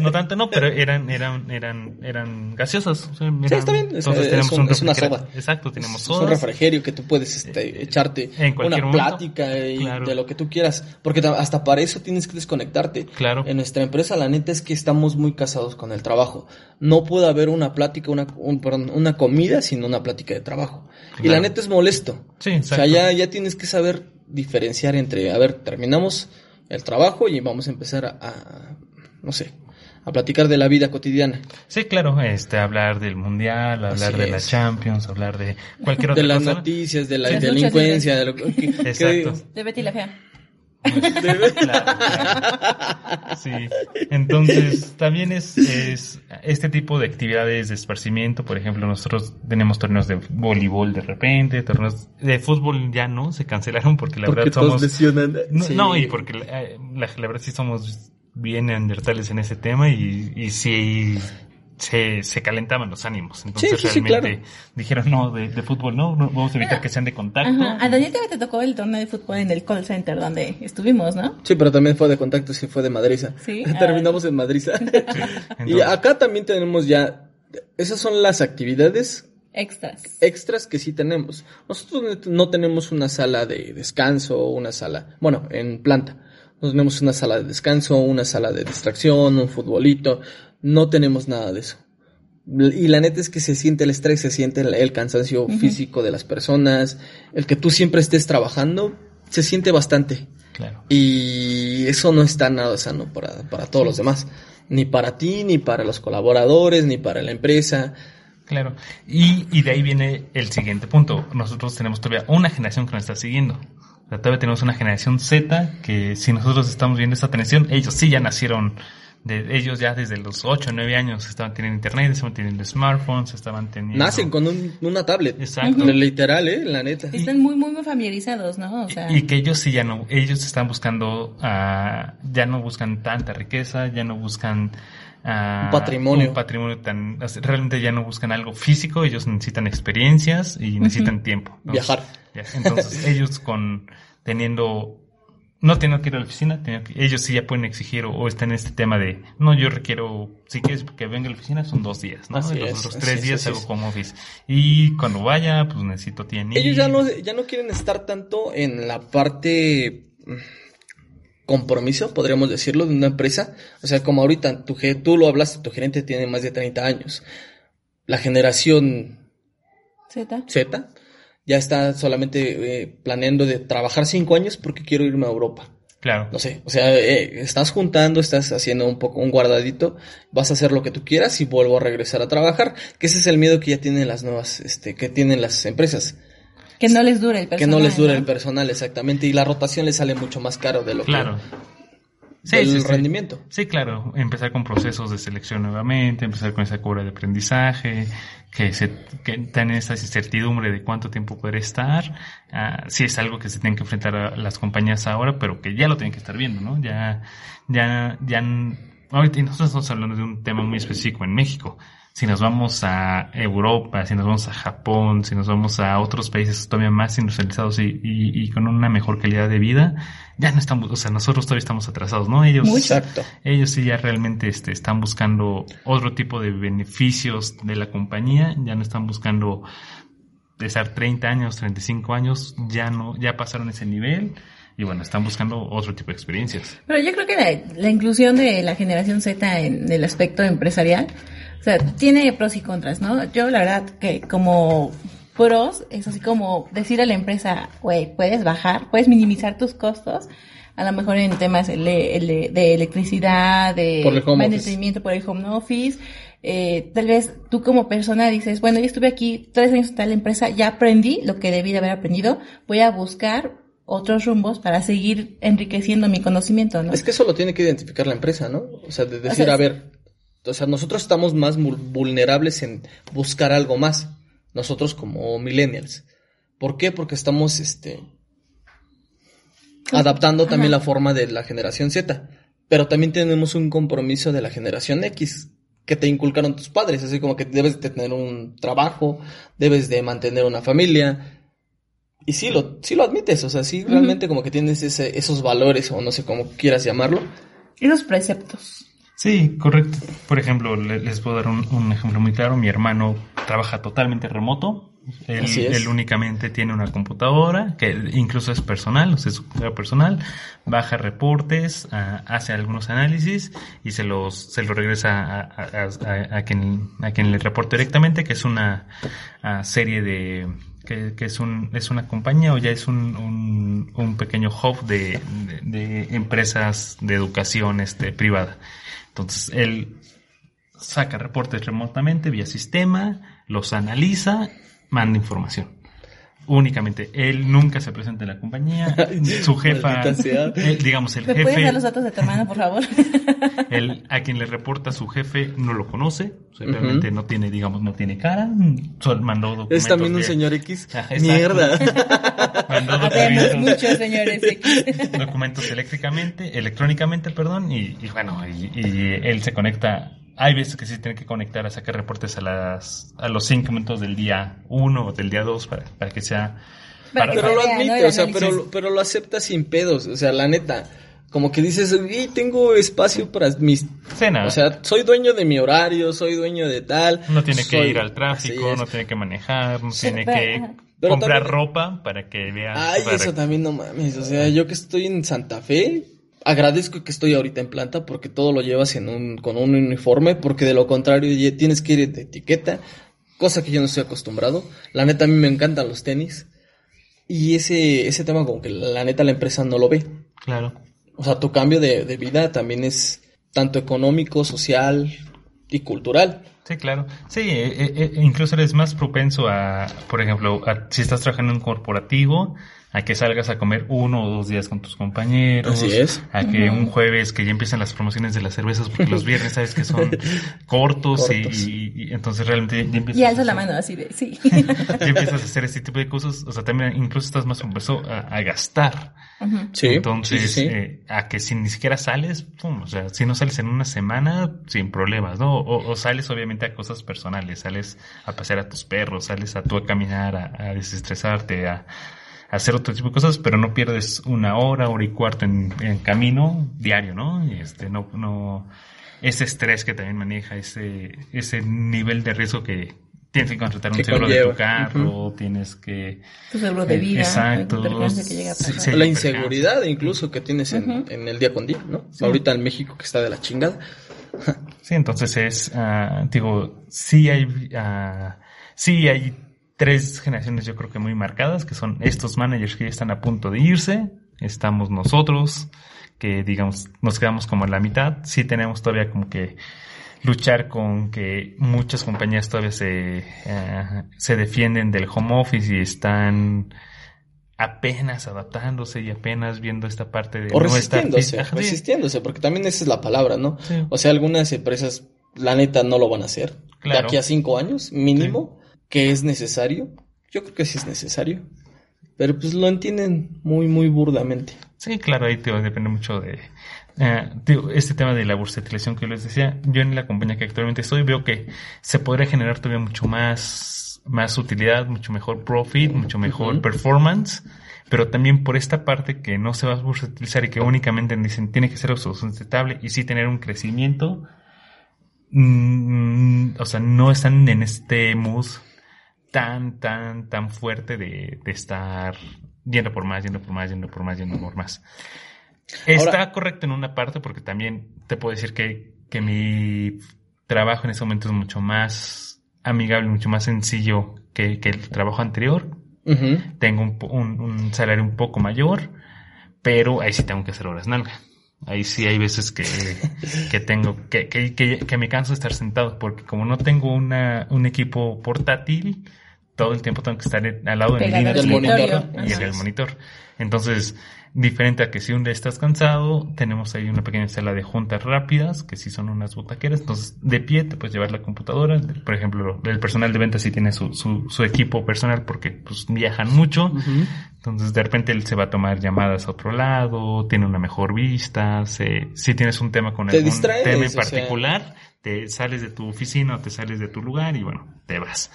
No, tanto, no, pero eran, eran, eran, eran gaseosas. o sea, eran- está bien, es- Entonces es tenemos un- un, es una soda. Exacto, tenemos Es un sodas. refrigerio que tú puedes este, echarte En cualquier una momento. plática y Claro. de lo que tú quieras. Porque ta- hasta para eso tienes que desconectarte. Claro. En nuestra empresa, la neta es que estamos muy casados con el trabajo. No puede haber una plática, una, un- perdón, una comida sin una plática de trabajo. Y la neta es molesto. Sí, O sea, ya, ya tienes que saber diferenciar entre, a ver, terminamos el trabajo y vamos a empezar a, a, no sé, a platicar de la vida cotidiana. Sí, claro, este, hablar del mundial, hablar Así de la es. Champions, hablar de cualquier otra De las cosa. noticias, de la Sí, delincuencia, de lo que... que- Exacto. De Betty la Fea. Claro, claro. Sí. Entonces, también es, es este tipo de actividades de esparcimiento. Por ejemplo, nosotros tenemos torneos de voleibol de repente, torneos de fútbol ya no, se cancelaron porque la porque verdad somos... lesionan. No, Sí. no, y porque la, la- la verdad sí somos bien neandertales en ese tema y, y sí se, se calentaban los ánimos. Entonces Sí, sí, sí, realmente dijeron, no, de, de fútbol no, no, vamos a evitar que sean de contacto. Ajá. A Daniel también te tocó el torneo de fútbol en el call center donde estuvimos, ¿no? Sí, pero también fue de contacto, sí fue de Madriza. Sí. Terminamos en Madriza. y acá también tenemos ya, esas son las actividades Extras. extras que sí tenemos. Nosotros no tenemos una sala de descanso o una sala, bueno, en planta. No tenemos una sala de descanso, una sala de distracción, un futbolito. No tenemos nada de eso. Y la neta es que se siente el estrés, se siente el, el cansancio físico de las personas, el que tú siempre estés trabajando, se siente bastante. Claro. Y eso no está nada sano para, para todos los demás. Ni para ti, ni para los colaboradores, ni para la empresa. Claro. Y, y de ahí viene el siguiente punto. Nosotros tenemos todavía una generación que nos está siguiendo. O sea, todavía tenemos una generación Z que si nosotros estamos viendo esta atención, ellos sí ya nacieron, de, ellos ya desde los 8 o 9 años estaban teniendo internet, estaban teniendo smartphones, estaban teniendo... Nacen con un- una tablet. Exacto. Literal, eh, la neta. Están muy, muy, muy familiarizados, ¿no? O sea, Y que ellos sí ya no, ellos están buscando, ah, ya no buscan tanta riqueza, ya no buscan ah, Un patrimonio. un patrimonio tan, realmente ya no buscan algo físico, ellos necesitan experiencias y necesitan tiempo. Viajar. Entonces ellos con, teniendo, no teniendo que ir a la oficina, que- ellos sí ya pueden exigir o, o están en este tema de, no, yo requiero, si quieres que venga a la oficina son dos días, ¿no? Así los es, otros tres es, días hago home office. Y cuando vaya, pues necesito tiene Ellos ya no, ya no quieren estar tanto en la parte mm, compromiso, podríamos decirlo, de una empresa. O sea, como ahorita tu, tú lo hablaste, tu gerente tiene más de 30 años. La generación Z. Z ya está solamente eh, planeando de trabajar 5 años porque quiero irme a Europa. Claro. No sé, o sea, eh, estás juntando, estás haciendo un poco un guardadito, vas a hacer lo que tú quieras y vuelvo a regresar a trabajar, que ese es el miedo que ya tienen las nuevas, este, que tienen las empresas, Que no les dure el que personal. no les dure ¿no? el personal exactamente y la rotación les sale mucho más caro de lo Claro. que del rendimiento. Sí, claro. Empezar con procesos de selección nuevamente, empezar con esa curva de aprendizaje, que se que tener esta incertidumbre de cuánto tiempo poder estar. Ah, sí es algo que se tienen que enfrentar a las compañías ahora, pero que ya lo tienen que estar viendo, ¿no? Ya, ya, ya. Ahorita nosotros estamos hablando de un tema muy específico en México. Si nos vamos a Europa, si nos vamos a Japón, si nos vamos a otros países todavía más industrializados y, y, y con una mejor calidad de vida, ya no estamos, o sea, nosotros todavía estamos atrasados, ¿no? Ellos, Exacto. ellos sí ya realmente este, están buscando otro tipo de beneficios de la compañía, ya no están buscando estar 30 años, 35 años, ya no, ya pasaron ese nivel y bueno, están buscando otro tipo de experiencias. Pero yo creo que la, la inclusión de la generación Z en el aspecto empresarial, o sea, tiene pros y contras, ¿no? Yo la verdad que como pros es así como decir a la empresa, güey, puedes bajar, puedes minimizar tus costos, a lo mejor en temas ele- de electricidad, de Por el mantenimiento por el home office. Eh, tal vez tú como persona dices, bueno, yo estuve aquí tres años en tal empresa, ya aprendí lo que debí de haber aprendido, voy a buscar otros rumbos para seguir enriqueciendo mi conocimiento, ¿no? Es que eso lo tiene que identificar la empresa, ¿no? O sea, de decir, sea, a ver, o sea, nosotros estamos más vulnerables en buscar algo más, nosotros como millennials. ¿Por qué? Porque estamos, este, adaptando también la forma de la generación Z, pero también tenemos un compromiso de la generación X que te inculcaron tus padres, así como que debes de tener un trabajo, debes de mantener una familia. Y sí lo, sí lo admites, o sea, sí realmente como que tienes ese, esos valores, o no sé cómo quieras llamarlo. Esos preceptos. Sí, correcto. Por ejemplo, le- les puedo dar un, un ejemplo muy claro. Mi hermano trabaja totalmente remoto. Él, él únicamente tiene una computadora, que incluso es personal, o sea, es su computadora personal, baja reportes, ah, hace algunos análisis y se los, se los regresa a, a- a- a quien, a quien le reporte directamente, que es una ah, serie de, que, que es un, es una compañía o ya es un, un, un pequeño hub de, de, de empresas de educación este, privada. Entonces, él saca reportes remotamente vía sistema, los analiza, manda información. Únicamente, él nunca se presenta en la compañía, su jefa, él, digamos, el ¿Me puedes jefe, dar los datos de tu hermano, por favor? él, a quien le reporta su jefe no lo conoce, realmente no tiene, digamos, no tiene cara, solo mandó documentos. Es también un señor X. Mierda. mandó documentos, muchos señores X. documentos eléctricamente, electrónicamente, perdón, y, y bueno, y, y él se conecta hay veces que sí tienen que conectar a sacar reportes a las a los cinco minutos del día uno o del día dos para, para que sea... Para, pero lo admite, ¿no? o sea, pero, pero lo acepta sin pedos, o sea, la neta. Como que dices, "Y tengo espacio para mis... Cena. O sea, soy dueño de mi horario, soy dueño de tal. no tiene que ir al tráfico, no tiene que manejar, no tiene que. Pero comprar también- ropa para que veas. Ay, para- eso también no mames. O sea, yo que estoy en Santa Fe, agradezco que estoy ahorita en planta porque todo lo llevas en un, con un uniforme, porque de lo contrario tienes que ir de etiqueta, cosa que yo no estoy acostumbrado. La neta, a mí me encantan los tenis. Y ese, ese tema como que la neta la empresa no lo ve. Claro. O sea, tu cambio de, de vida también es tanto económico, social y cultural. Sí, claro. Sí, eh, eh, eh, incluso eres más propenso a, por ejemplo, a- si estás trabajando en un corporativo, a que salgas a comer uno o dos días con tus compañeros. Así es. A que un jueves que ya empiezan las promociones de las cervezas, porque los viernes sabes que son cortos, y- Cortos. Y, y entonces realmente ya empiezas Y a alzo la mano así de, sí. ya empiezas a hacer este tipo de cosas. O sea, también incluso estás más propenso a, a gastar. Ujú. Sí. Entonces, sí, sí, sí. eh, a que si ni siquiera sales, pum, o sea, si no sales en una semana, sin problemas, ¿no? O, o sales obviamente a cosas personales, sales a pasear a tus perros, sales a tú a caminar, a, a desestresarte, a, a hacer otro tipo de cosas, pero no pierdes una hora, hora y cuarto en, en camino diario, ¿no? Y este, no, no, ese estrés que también maneja, ese, ese nivel de riesgo que tienes que contratar un Que seguro de tu carro, tienes que... Tu seguro de vida. Exacto. que la inseguridad incluso que tienes en, el día con día, ¿no? Ahorita en México que está de la chingada. Sí, entonces es, ah, digo, sí hay, ah, sí hay tres generaciones yo creo que muy marcadas, que son estos managers que ya están a punto de irse, estamos nosotros, que digamos, nos quedamos como en la mitad, sí tenemos todavía como que luchar con que muchas compañías todavía se, ah, se defienden del home office y están apenas adaptándose y apenas viendo esta parte de O no resistiéndose, resistiéndose, porque también esa es la palabra, ¿no? Sí. O sea, algunas empresas, la neta, no lo van a hacer. Claro. De aquí a cinco años, mínimo, que es necesario. Yo creo que sí es necesario. Pero pues lo entienden muy, muy burdamente. Sí, claro, ahí te depende mucho de eh, este tema de la bursatilización que les decía. Yo en la compañía que actualmente estoy veo que se podría generar todavía mucho más, más utilidad, mucho mejor profit, mucho mejor performance, pero también por esta parte que no se va a bursatilizar y que únicamente dicen tiene que ser autosustentable y sí tener un crecimiento. mm, o sea, no están en este mood tan, tan, tan fuerte de, de estar yendo por más, yendo por más, yendo por más, yendo por más. Está Ahora- correcto en una parte porque también te puedo decir que, que mi trabajo en ese momento es mucho más amigable, mucho más sencillo que, que el trabajo anterior. Tengo un, un- un salario un poco mayor, pero ahí sí tengo que hacer horas nalga. Ahí sí hay veces que, que tengo, que, que, que, me canso de estar sentado, porque como no tengo una, un equipo portátil, todo el tiempo tengo que estar al lado de mi línea y en el monitor. Entonces, diferente a que si un día estás cansado, tenemos ahí una pequeña sala de juntas rápidas, que sí son unas butaqueras. Entonces, de pie te puedes llevar la computadora. Por ejemplo, el personal de ventas sí tiene su, su, su equipo personal porque pues, viajan mucho. Entonces, de repente él se va a tomar llamadas a otro lado, tiene una mejor vista. Se, si tienes un tema con Te algún distraes, tema o en sea. particular, te sales de tu oficina o te sales de tu lugar y bueno, te vas.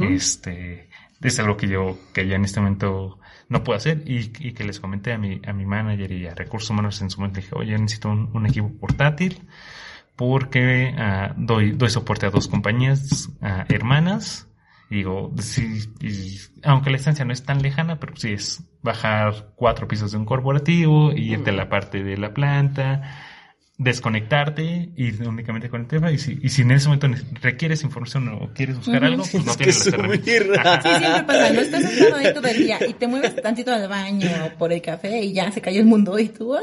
Este, es algo que yo, que ya en este momento no puedo hacer y, y que les comenté a mi, a mi manager y a recursos humanos en su momento. Dije, oye, necesito un, un equipo portátil porque ah, doy, doy soporte a dos compañías ah, hermanas. Y digo, sí, y- aunque la distancia no es tan lejana, pero sí es bajar cuatro pisos de un corporativo, y irte a la parte de la planta, desconectarte y únicamente con el tema. Y si, y si en ese momento requieres información o quieres buscar algo, pues no Tienes que subir. Sí, siempre pasa, no estás sentado ahí todo el día y te mueves tantito al baño o por el café y ya se cayó el mundo y tú, ah,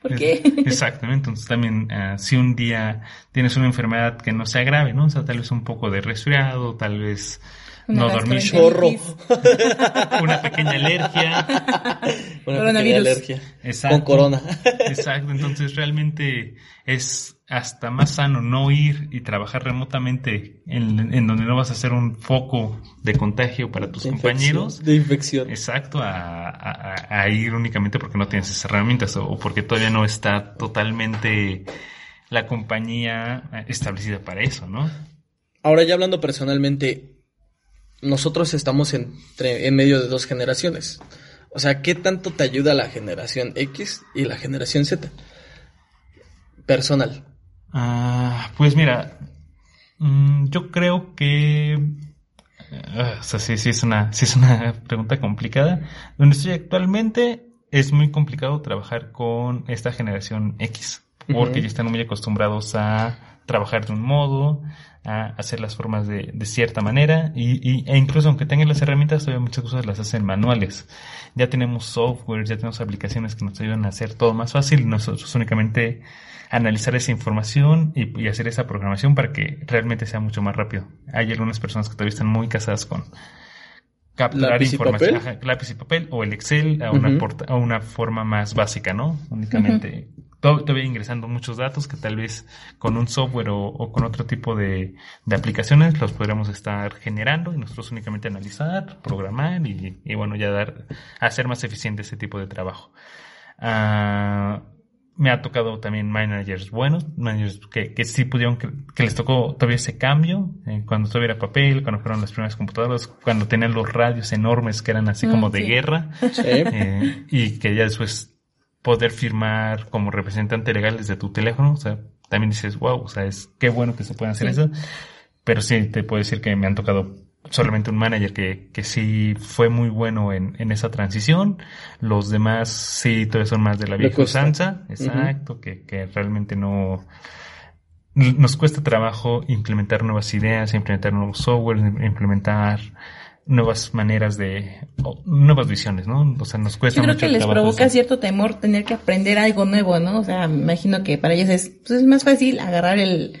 ¿por qué? Exactamente, entonces también ah, si un día tienes una enfermedad que no sea grave, ¿no? O sea, tal vez un poco de resfriado, tal vez no dormir, gastroenteritis. Chorro. una pequeña alergia. Una Coronavirus. pequeña alergia. Exacto. Con corona. Exacto, entonces realmente es hasta más sano no ir y trabajar remotamente en, en donde no vas a ser un foco de contagio para tus De compañeros. infección, De infección. Exacto, a, a- a ir únicamente porque no tienes esas herramientas o, porque todavía no está totalmente la compañía establecida para eso, ¿no? Ahora ya hablando personalmente, nosotros estamos entre, en medio de dos generaciones. O sea, ¿qué tanto te ayuda la generación X y la generación Z? Personal. Ah, pues mira, mm, yo creo que... ah, o sea, sí, sí es una, sí es una pregunta complicada. Donde estoy actualmente es muy complicado trabajar con esta generación X, porque ya están muy acostumbrados a trabajar de un modo, a hacer las formas de, de cierta manera, y, y- e incluso aunque tengan las herramientas, todavía muchas cosas las hacen manuales. Ya tenemos software, ya tenemos aplicaciones que nos ayudan a hacer todo más fácil, nosotros únicamente analizar esa información y, y hacer esa programación para que realmente sea mucho más rápido. Hay algunas personas que todavía están muy casadas con capturar ¿Lápiz y información, papel? ajá, lápiz y papel o el Excel a una, Ujú. porta- a una forma más básica, ¿no? Únicamente to- todavía ingresando muchos datos que tal vez con un software o, o con otro tipo de, de aplicaciones los podríamos estar generando y nosotros únicamente analizar, programar y, y bueno, ya dar, hacer más eficiente ese tipo de trabajo. Ah, me ha tocado también managers buenos, managers que, que sí pudieron, que, que les tocó todavía ese cambio, eh, cuando todavía era papel, cuando fueron las primeras computadoras, cuando tenían los radios enormes que eran así Mm, como de sí. guerra, Sí. eh, y que ya después poder firmar como representante legal desde tu teléfono, o sea, también dices, wow, o sea, es qué bueno que se pueden hacer Sí. eso, pero sí te puedo decir que me han tocado solamente un manager que, que sí fue muy bueno en, en esa transición, los demás sí todavía son más de la vieja usanza, exacto, que, que realmente no, nos cuesta trabajo implementar nuevas ideas, implementar nuevos software, implementar nuevas maneras de, nuevas visiones, ¿no? O sea, nos cuesta Yo creo mucho que les provoca cierto temor tener que aprender algo nuevo, ¿no? O sea, me imagino que para ellos es, pues es más fácil agarrar el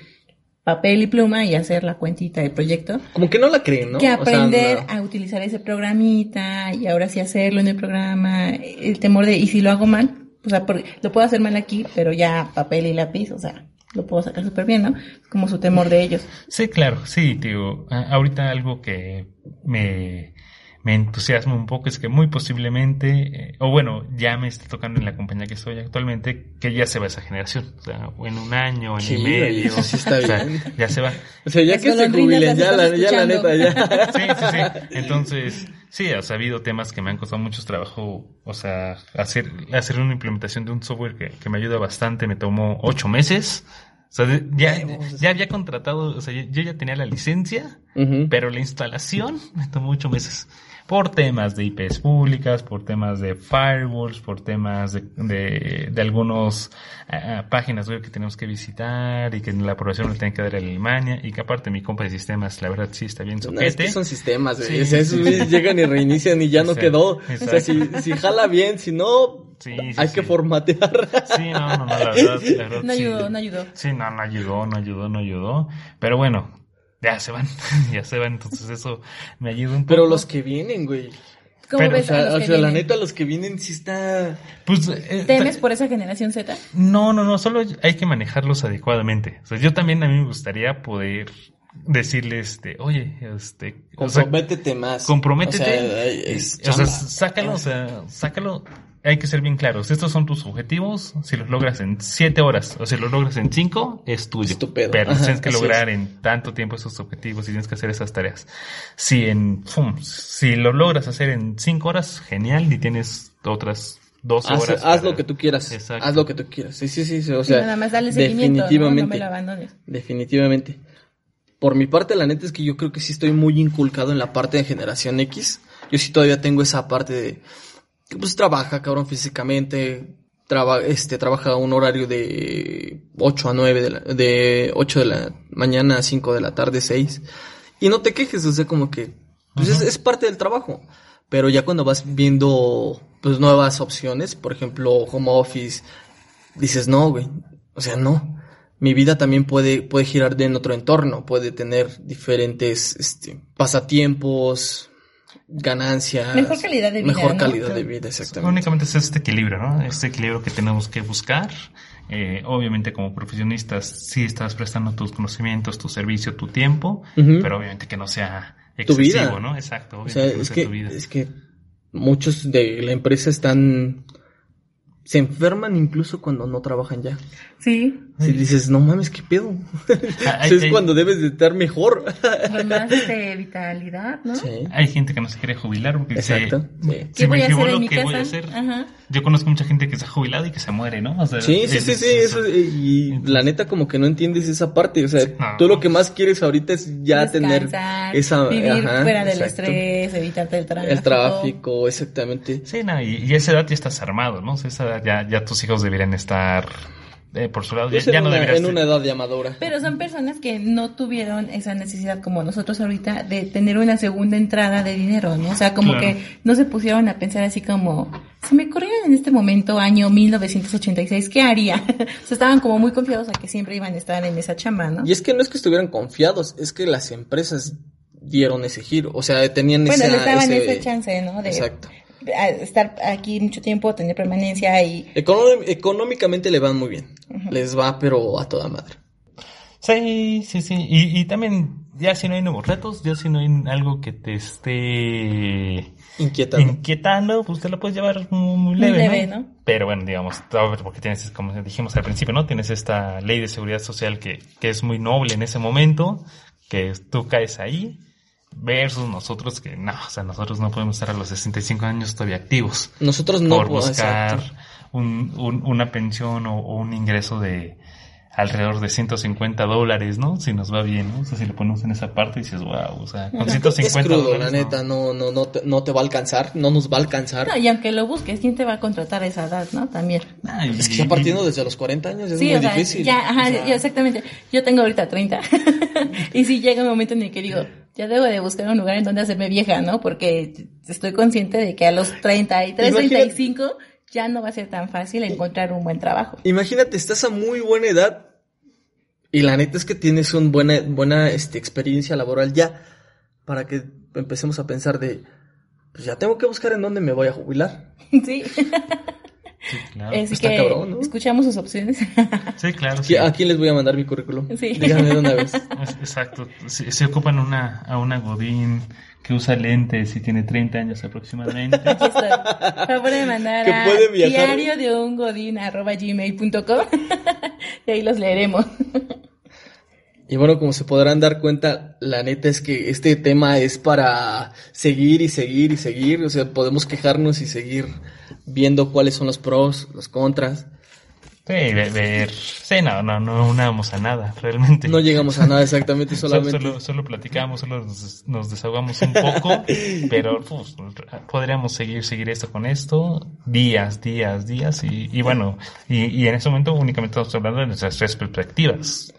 papel y pluma y hacer la cuentita del proyecto Como que no la creen, ¿no? que O sea, aprender no. a utilizar ese programita y ahora sí hacerlo en el programa, el temor de, ¿y si lo hago mal? O sea, porque lo puedo hacer mal aquí, pero ya papel y lápiz, o sea, lo puedo sacar súper bien, ¿no? Como su temor de ellos. Sí, claro, sí, tío. A- Ahorita algo que me, me entusiasma un poco es que muy posiblemente, eh, o bueno, ya me está tocando en la compañía que estoy actualmente, que ya se va esa generación. O sea, o en un año, año Sí, y medio. sí está o sea, bien. ya se va. O sea, ya que se jubilen, ya la, estás ya la neta, ya. Sí, sí, sí. Entonces, sí, o sea, ha habido temas que me han costado mucho trabajo, o sea, hacer, hacer una implementación de un software que, que me ayuda bastante, me tomó ocho meses. O sea, ya, ya había contratado, o sea, yo ya tenía la licencia, pero la instalación me tomó ocho meses. Por temas de IPs públicas, por temas de firewalls, por temas de, de, de algunos ah, páginas web que tenemos que visitar y que la aprobación la tienen que dar en Alemania y que aparte mi compa de sistemas, la verdad sí está bien No, es soquete. que son sistemas, güey. Sí, o sea, esos sí, güeyes sí. llegan y reinician y ya no Exacto, quedó. O sea, si, si jala bien, si no, Sí, sí, hay sí. que formatear. Sí, no, no, no, la verdad, la verdad, No sí. ayudó, no ayudó. Sí, no, no ayudó, no ayudó, no ayudó. Pero bueno, ya se van, ya se van, entonces eso me ayuda un poco. Pero los que vienen, güey. ¿Cómo Pero, O ves a sea, o sea, la neta, los que vienen sí está... Pues, eh, ¿Temes por esa generación Z? No, no, no, solo hay que manejarlos adecuadamente. O sea, yo también a mí me gustaría poder decirles, este, oye, este, o sea, Comprométete más. comprométete. O sea, es o sácalo, o sea, sácalo. Hay que ser bien claros. Estos son tus objetivos. Si los logras en siete horas o si los logras en cinco, es tuyo. Es tu pedo. Pero Ajá, tienes que lograr en tanto tiempo esos objetivos y tienes que hacer esas tareas. Si en, pum, si lo logras hacer en cinco horas, genial, y tienes otras dos Haz, horas. haz para- lo que tú quieras. Exacto. Haz lo que tú quieras. Sí, sí, sí. sí, O sea, nada más dale seguimiento, ¿no? definitivamente. No me lo abandones. Definitivamente. Por mi parte, la neta es que yo creo que sí estoy muy inculcado en la parte de generación X. Yo sí todavía tengo esa parte de que pues trabaja, cabrón, físicamente. Traba, este, trabaja un horario de 8 a 9 de la, de 8 de la mañana a 5 de la tarde, 6. Y no te quejes, o sea, como que, pues es, es parte del trabajo. Pero ya cuando vas viendo, pues nuevas opciones, por ejemplo, home office, dices, no, güey, o sea, no. Mi vida también puede, puede girar en otro entorno, puede tener diferentes, este, pasatiempos, ganancias. Mejor calidad de vida, Mejor calidad de vida, exactamente. Únicamente es este equilibrio, ¿no? Este equilibrio que tenemos que buscar. Eh, obviamente como profesionistas sí estás prestando tus conocimientos, tu servicio, tu tiempo, pero obviamente que no sea Tu vida. excesivo, ¿no? Exacto, O obviamente sea, que no es sea que, tu vida. es que muchos de la empresa están, se enferman incluso cuando no trabajan ya. Sí. Si dices, no mames, qué pedo. Ah, es hay- cuando debes de estar mejor. Con más este, vitalidad, ¿no? Sí. Hay gente que no se quiere jubilar porque dice, Exacto. Sí. ¿Qué voy a hacer en mi ¿qué voy a casa? hacer? Ajá. Yo conozco mucha gente que se ha jubilado y que se muere, ¿no? O sea, Sí, sí, es- sí, sí, es- eso, y la neta como que no entiendes esa parte, o sea, No. tú lo que más quieres ahorita es ya tener esa vivir ajá, fuera del exacto. estrés, evitarte el tráfico. el tráfico, exactamente. Sí, no, y, y a esa edad ya estás armado, ¿no? O sea, esa edad ya, ya tus hijos deberían estar eh, por su lado. Ya, Pues no una, deberías... en una edad ya madura. Pero son personas que no tuvieron esa necesidad como nosotros ahorita de tener una segunda entrada de dinero, ¿no? O sea, como Claro. que no se pusieron a pensar así como, si me corrieran en este momento, año 1986, ¿qué haría? o sea, estaban como muy confiados a que siempre iban a estar en esa chamba, ¿no? Y es que no es que estuvieran confiados, es que las empresas dieron ese giro, o sea, tenían Bueno, esa, les daban ese, ese chance, ¿no? De Exacto. Estar aquí mucho tiempo, tener permanencia y... Econó- económicamente le van muy bien, les va pero a toda madre. Sí, sí, sí. Y, y también, ya si no hay nuevos retos, ya si no hay algo que te esté Inquietante. inquietando, pues te lo puedes llevar muy, muy Muy leve, leve, ¿no? ¿no? Pero bueno, digamos, porque tienes, como dijimos al principio, ¿no? Tienes esta ley de seguridad social que, que es muy noble en ese momento, que tú caes ahí, versus nosotros que no, o sea, nosotros no podemos estar a los 65 años todavía activos Nosotros no por buscar exacto. un, un- una pensión o, o un ingreso de alrededor de 150 dólares, ¿no? Si nos va bien, ¿no? O sea, si lo ponemos en esa parte y dices, wow, o sea, con 150 es crudo, dólares. la no. neta, no, no, no, te, no te va a alcanzar, no nos va a alcanzar. No, y aunque lo busques, ¿quién te va a contratar a esa edad, no? También. Ah, y- Es que ya partiendo desde los 40 años es Sí, muy o sea, difícil. ya, ajá, O sea, ya, exactamente. Yo tengo ahorita 30. y sí llega un momento en el que digo, ya debo de buscar un lugar en donde hacerme vieja, ¿no? Porque estoy consciente de que a los 33, Imagina- 35 ya no va a ser tan fácil encontrar un buen trabajo. Imagínate, estás a muy buena edad y la neta es que tienes una buena, buena este, experiencia laboral ya para que empecemos a pensar de, pues ya tengo que buscar en dónde me voy a jubilar. sí. Sí, claro. Así Está que cabrón, ¿no? escuchamos sus opciones. Sí, claro. ¿Qui- sí. ¿A quién les voy a mandar mi currículum? Sí. Díganme de una vez. Es- Exacto. Se, se ocupan una, a una Godín que usa lentes y tiene 30 años aproximadamente. Aquí estoy. Por favor de mandar a diario de un godín arroba gmail.com y ahí los leeremos. Y bueno, como se podrán dar cuenta, la neta es que este tema es para seguir y seguir y seguir. O sea, podemos quejarnos y seguir viendo cuáles son los pros, los contras. Sí, ver, Sí, no, no, no unamos a nada, realmente. No llegamos a nada exactamente, Solo, solamente. solo, solo platicamos, solo nos, nos desahogamos un poco, pero pues, podríamos seguir, seguir esto con esto, días, días, días, y, y bueno, y, y en ese momento únicamente estamos hablando de nuestras tres perspectivas.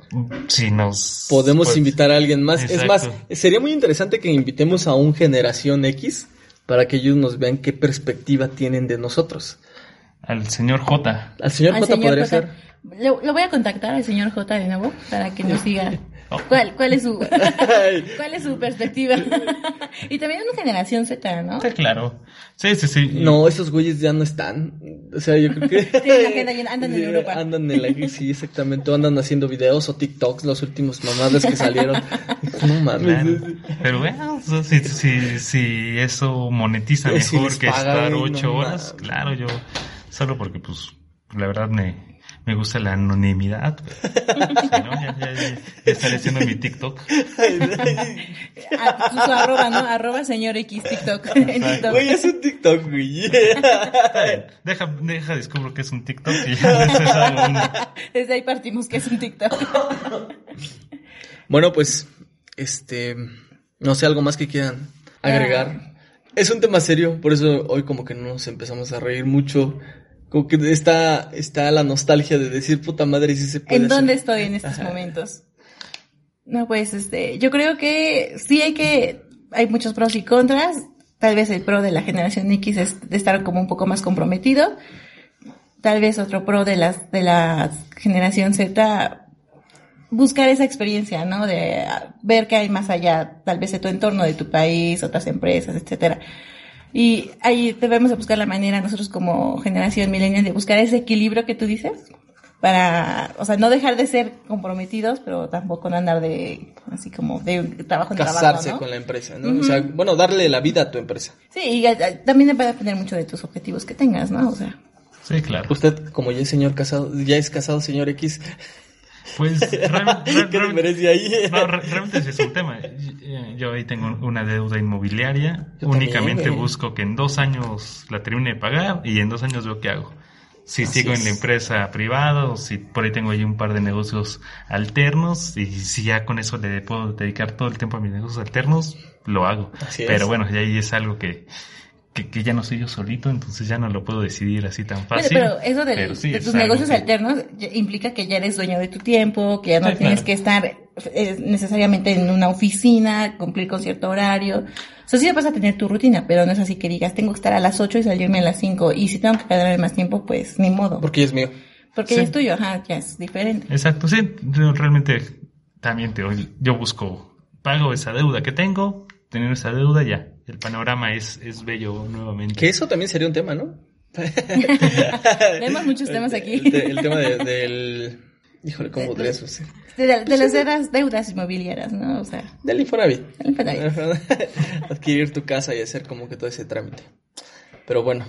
Si nos... Podemos pues, invitar a alguien más. Es más, sería muy interesante que invitemos a un generación X para que ellos nos vean qué perspectiva tienen de nosotros. Al señor J. Al señor Al J señor podría J. ser. Lo, lo voy a contactar al señor J de nuevo para que nos diga cuál, cuál es su cuál es su perspectiva. y también una generación Z, ¿no? Está claro. Sí, sí, sí. No, esos güeyes ya no están. O sea, yo creo que. Tienen andan en Sí, Europa. Andan en la. Sí, exactamente. O andan haciendo videos o TikToks, los últimos mamadas que salieron. No mames. Claro. Pero bueno, si, si, si eso monetiza si mejor les que estar no ocho horas, mames. claro, yo, solo porque pues, la verdad me, me gusta la anonimidad. pues, no, ya, ya, ya, ya estaré haciendo mi TikTok. Ah, su, su arroba, ¿no? Arroba señor X TikTok. Güey, es un TikTok, güey. Bien, Deja, deja, descubro que es un TikTok y ya un- Desde ahí partimos que es un TikTok. Bueno, pues, este, no sé, algo más que quieran agregar. Es un tema serio, por eso hoy como que nos empezamos a reír mucho. Como que está, está la nostalgia de decir, puta madre, si se puede ¿En hacer". dónde estoy en estos Ajá. momentos? No, pues, este, yo creo que sí hay que, hay muchos pros y contras. Tal vez el pro de la generación X es de estar como un poco más comprometido. Tal vez otro pro de las, de la generación Z, buscar esa experiencia, ¿no? De ver que hay más allá, tal vez de tu entorno, de tu país, otras empresas, etcétera. Y ahí debemos de buscar la manera, nosotros como generación millennial, de buscar ese equilibrio que tú dices, para, o sea, no dejar de ser comprometidos, pero tampoco no andar de, así como de trabajo en Casarse trabajo, ¿no? con la empresa, ¿no? O sea, bueno, darle la vida a tu empresa. Sí, y también va a depender mucho de tus objetivos que tengas, ¿no? O sea, Sí, claro. Usted, como ya es señor casado, ya es casado, señor X, Pues real- real- ¿Qué ahí? no, realmente ese es un tema. Yo- ahí tengo una deuda inmobiliaria. Yo Únicamente también, busco que en dos años la termine de pagar y en dos años veo qué hago. Si Así sigo en la es. empresa privada o si por ahí tengo ahí un par de negocios alternos y si ya con eso le puedo dedicar todo el tiempo a mis negocios alternos, lo hago. Así es. Pero bueno, ya ahí es algo que, que, que ya no soy yo solito, entonces ya no lo puedo decidir así tan fácil. pero eso del- Pero sí, de tus negocios que- alternos implica que ya eres dueño de tu tiempo, que ya no Sí, tienes claro. que estar eh, necesariamente en una oficina, cumplir con cierto horario. O sea, sí vas a tener tu rutina, pero no es así que digas, tengo que estar a las 8 y salirme a las 5. Y si tengo que quedarme más tiempo, pues ni modo. Porque es mío. Porque Sí. ya es tuyo, ajá, ya es diferente. Exacto, sí, yo realmente también te, yo busco, pago esa deuda que tengo, tener esa deuda ya, el panorama es, es bello nuevamente. Que eso también sería un tema, ¿no? Tenemos muchos temas aquí. El, te- el tema de- del... Híjole, ¿cómo podría eso ser? De, la- de las deudas, deudas inmobiliarias, ¿no? O sea, Del Infonavit. del Infonavit. Adquirir tu casa y hacer como que todo ese trámite. Pero bueno,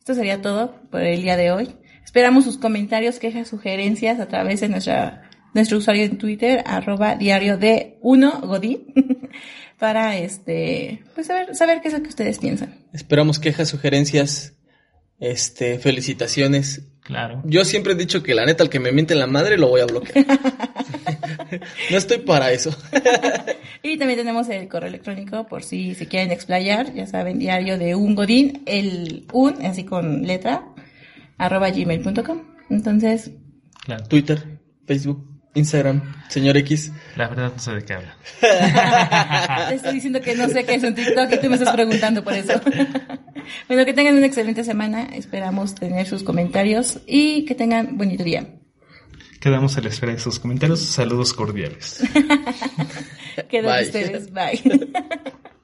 Esto sería todo por el día de hoy. Esperamos sus comentarios, quejas, sugerencias a través de nuestra, nuestro usuario en Twitter, arroba diario de uno Godín, para este, pues saber, saber qué es lo que ustedes piensan. esperamos quejas, sugerencias, este, felicitaciones. Claro. Yo siempre he dicho que la neta, al que me miente la madre, lo voy a bloquear. no estoy para eso. Y también tenemos el correo electrónico por si se quieren explayar, ya saben, diario de un Godín, el un, así con letra, arroba gmail.com. Entonces, Claro. Twitter, Facebook, Instagram, señor X. La verdad no sé de qué habla. te estoy diciendo que no sé qué es un TikTok y tú me estás preguntando por eso. bueno, que tengan una excelente semana. Esperamos tener sus comentarios y que tengan bonito día. Quedamos a la espera de sus comentarios. Saludos cordiales. Quedan ustedes. Bye.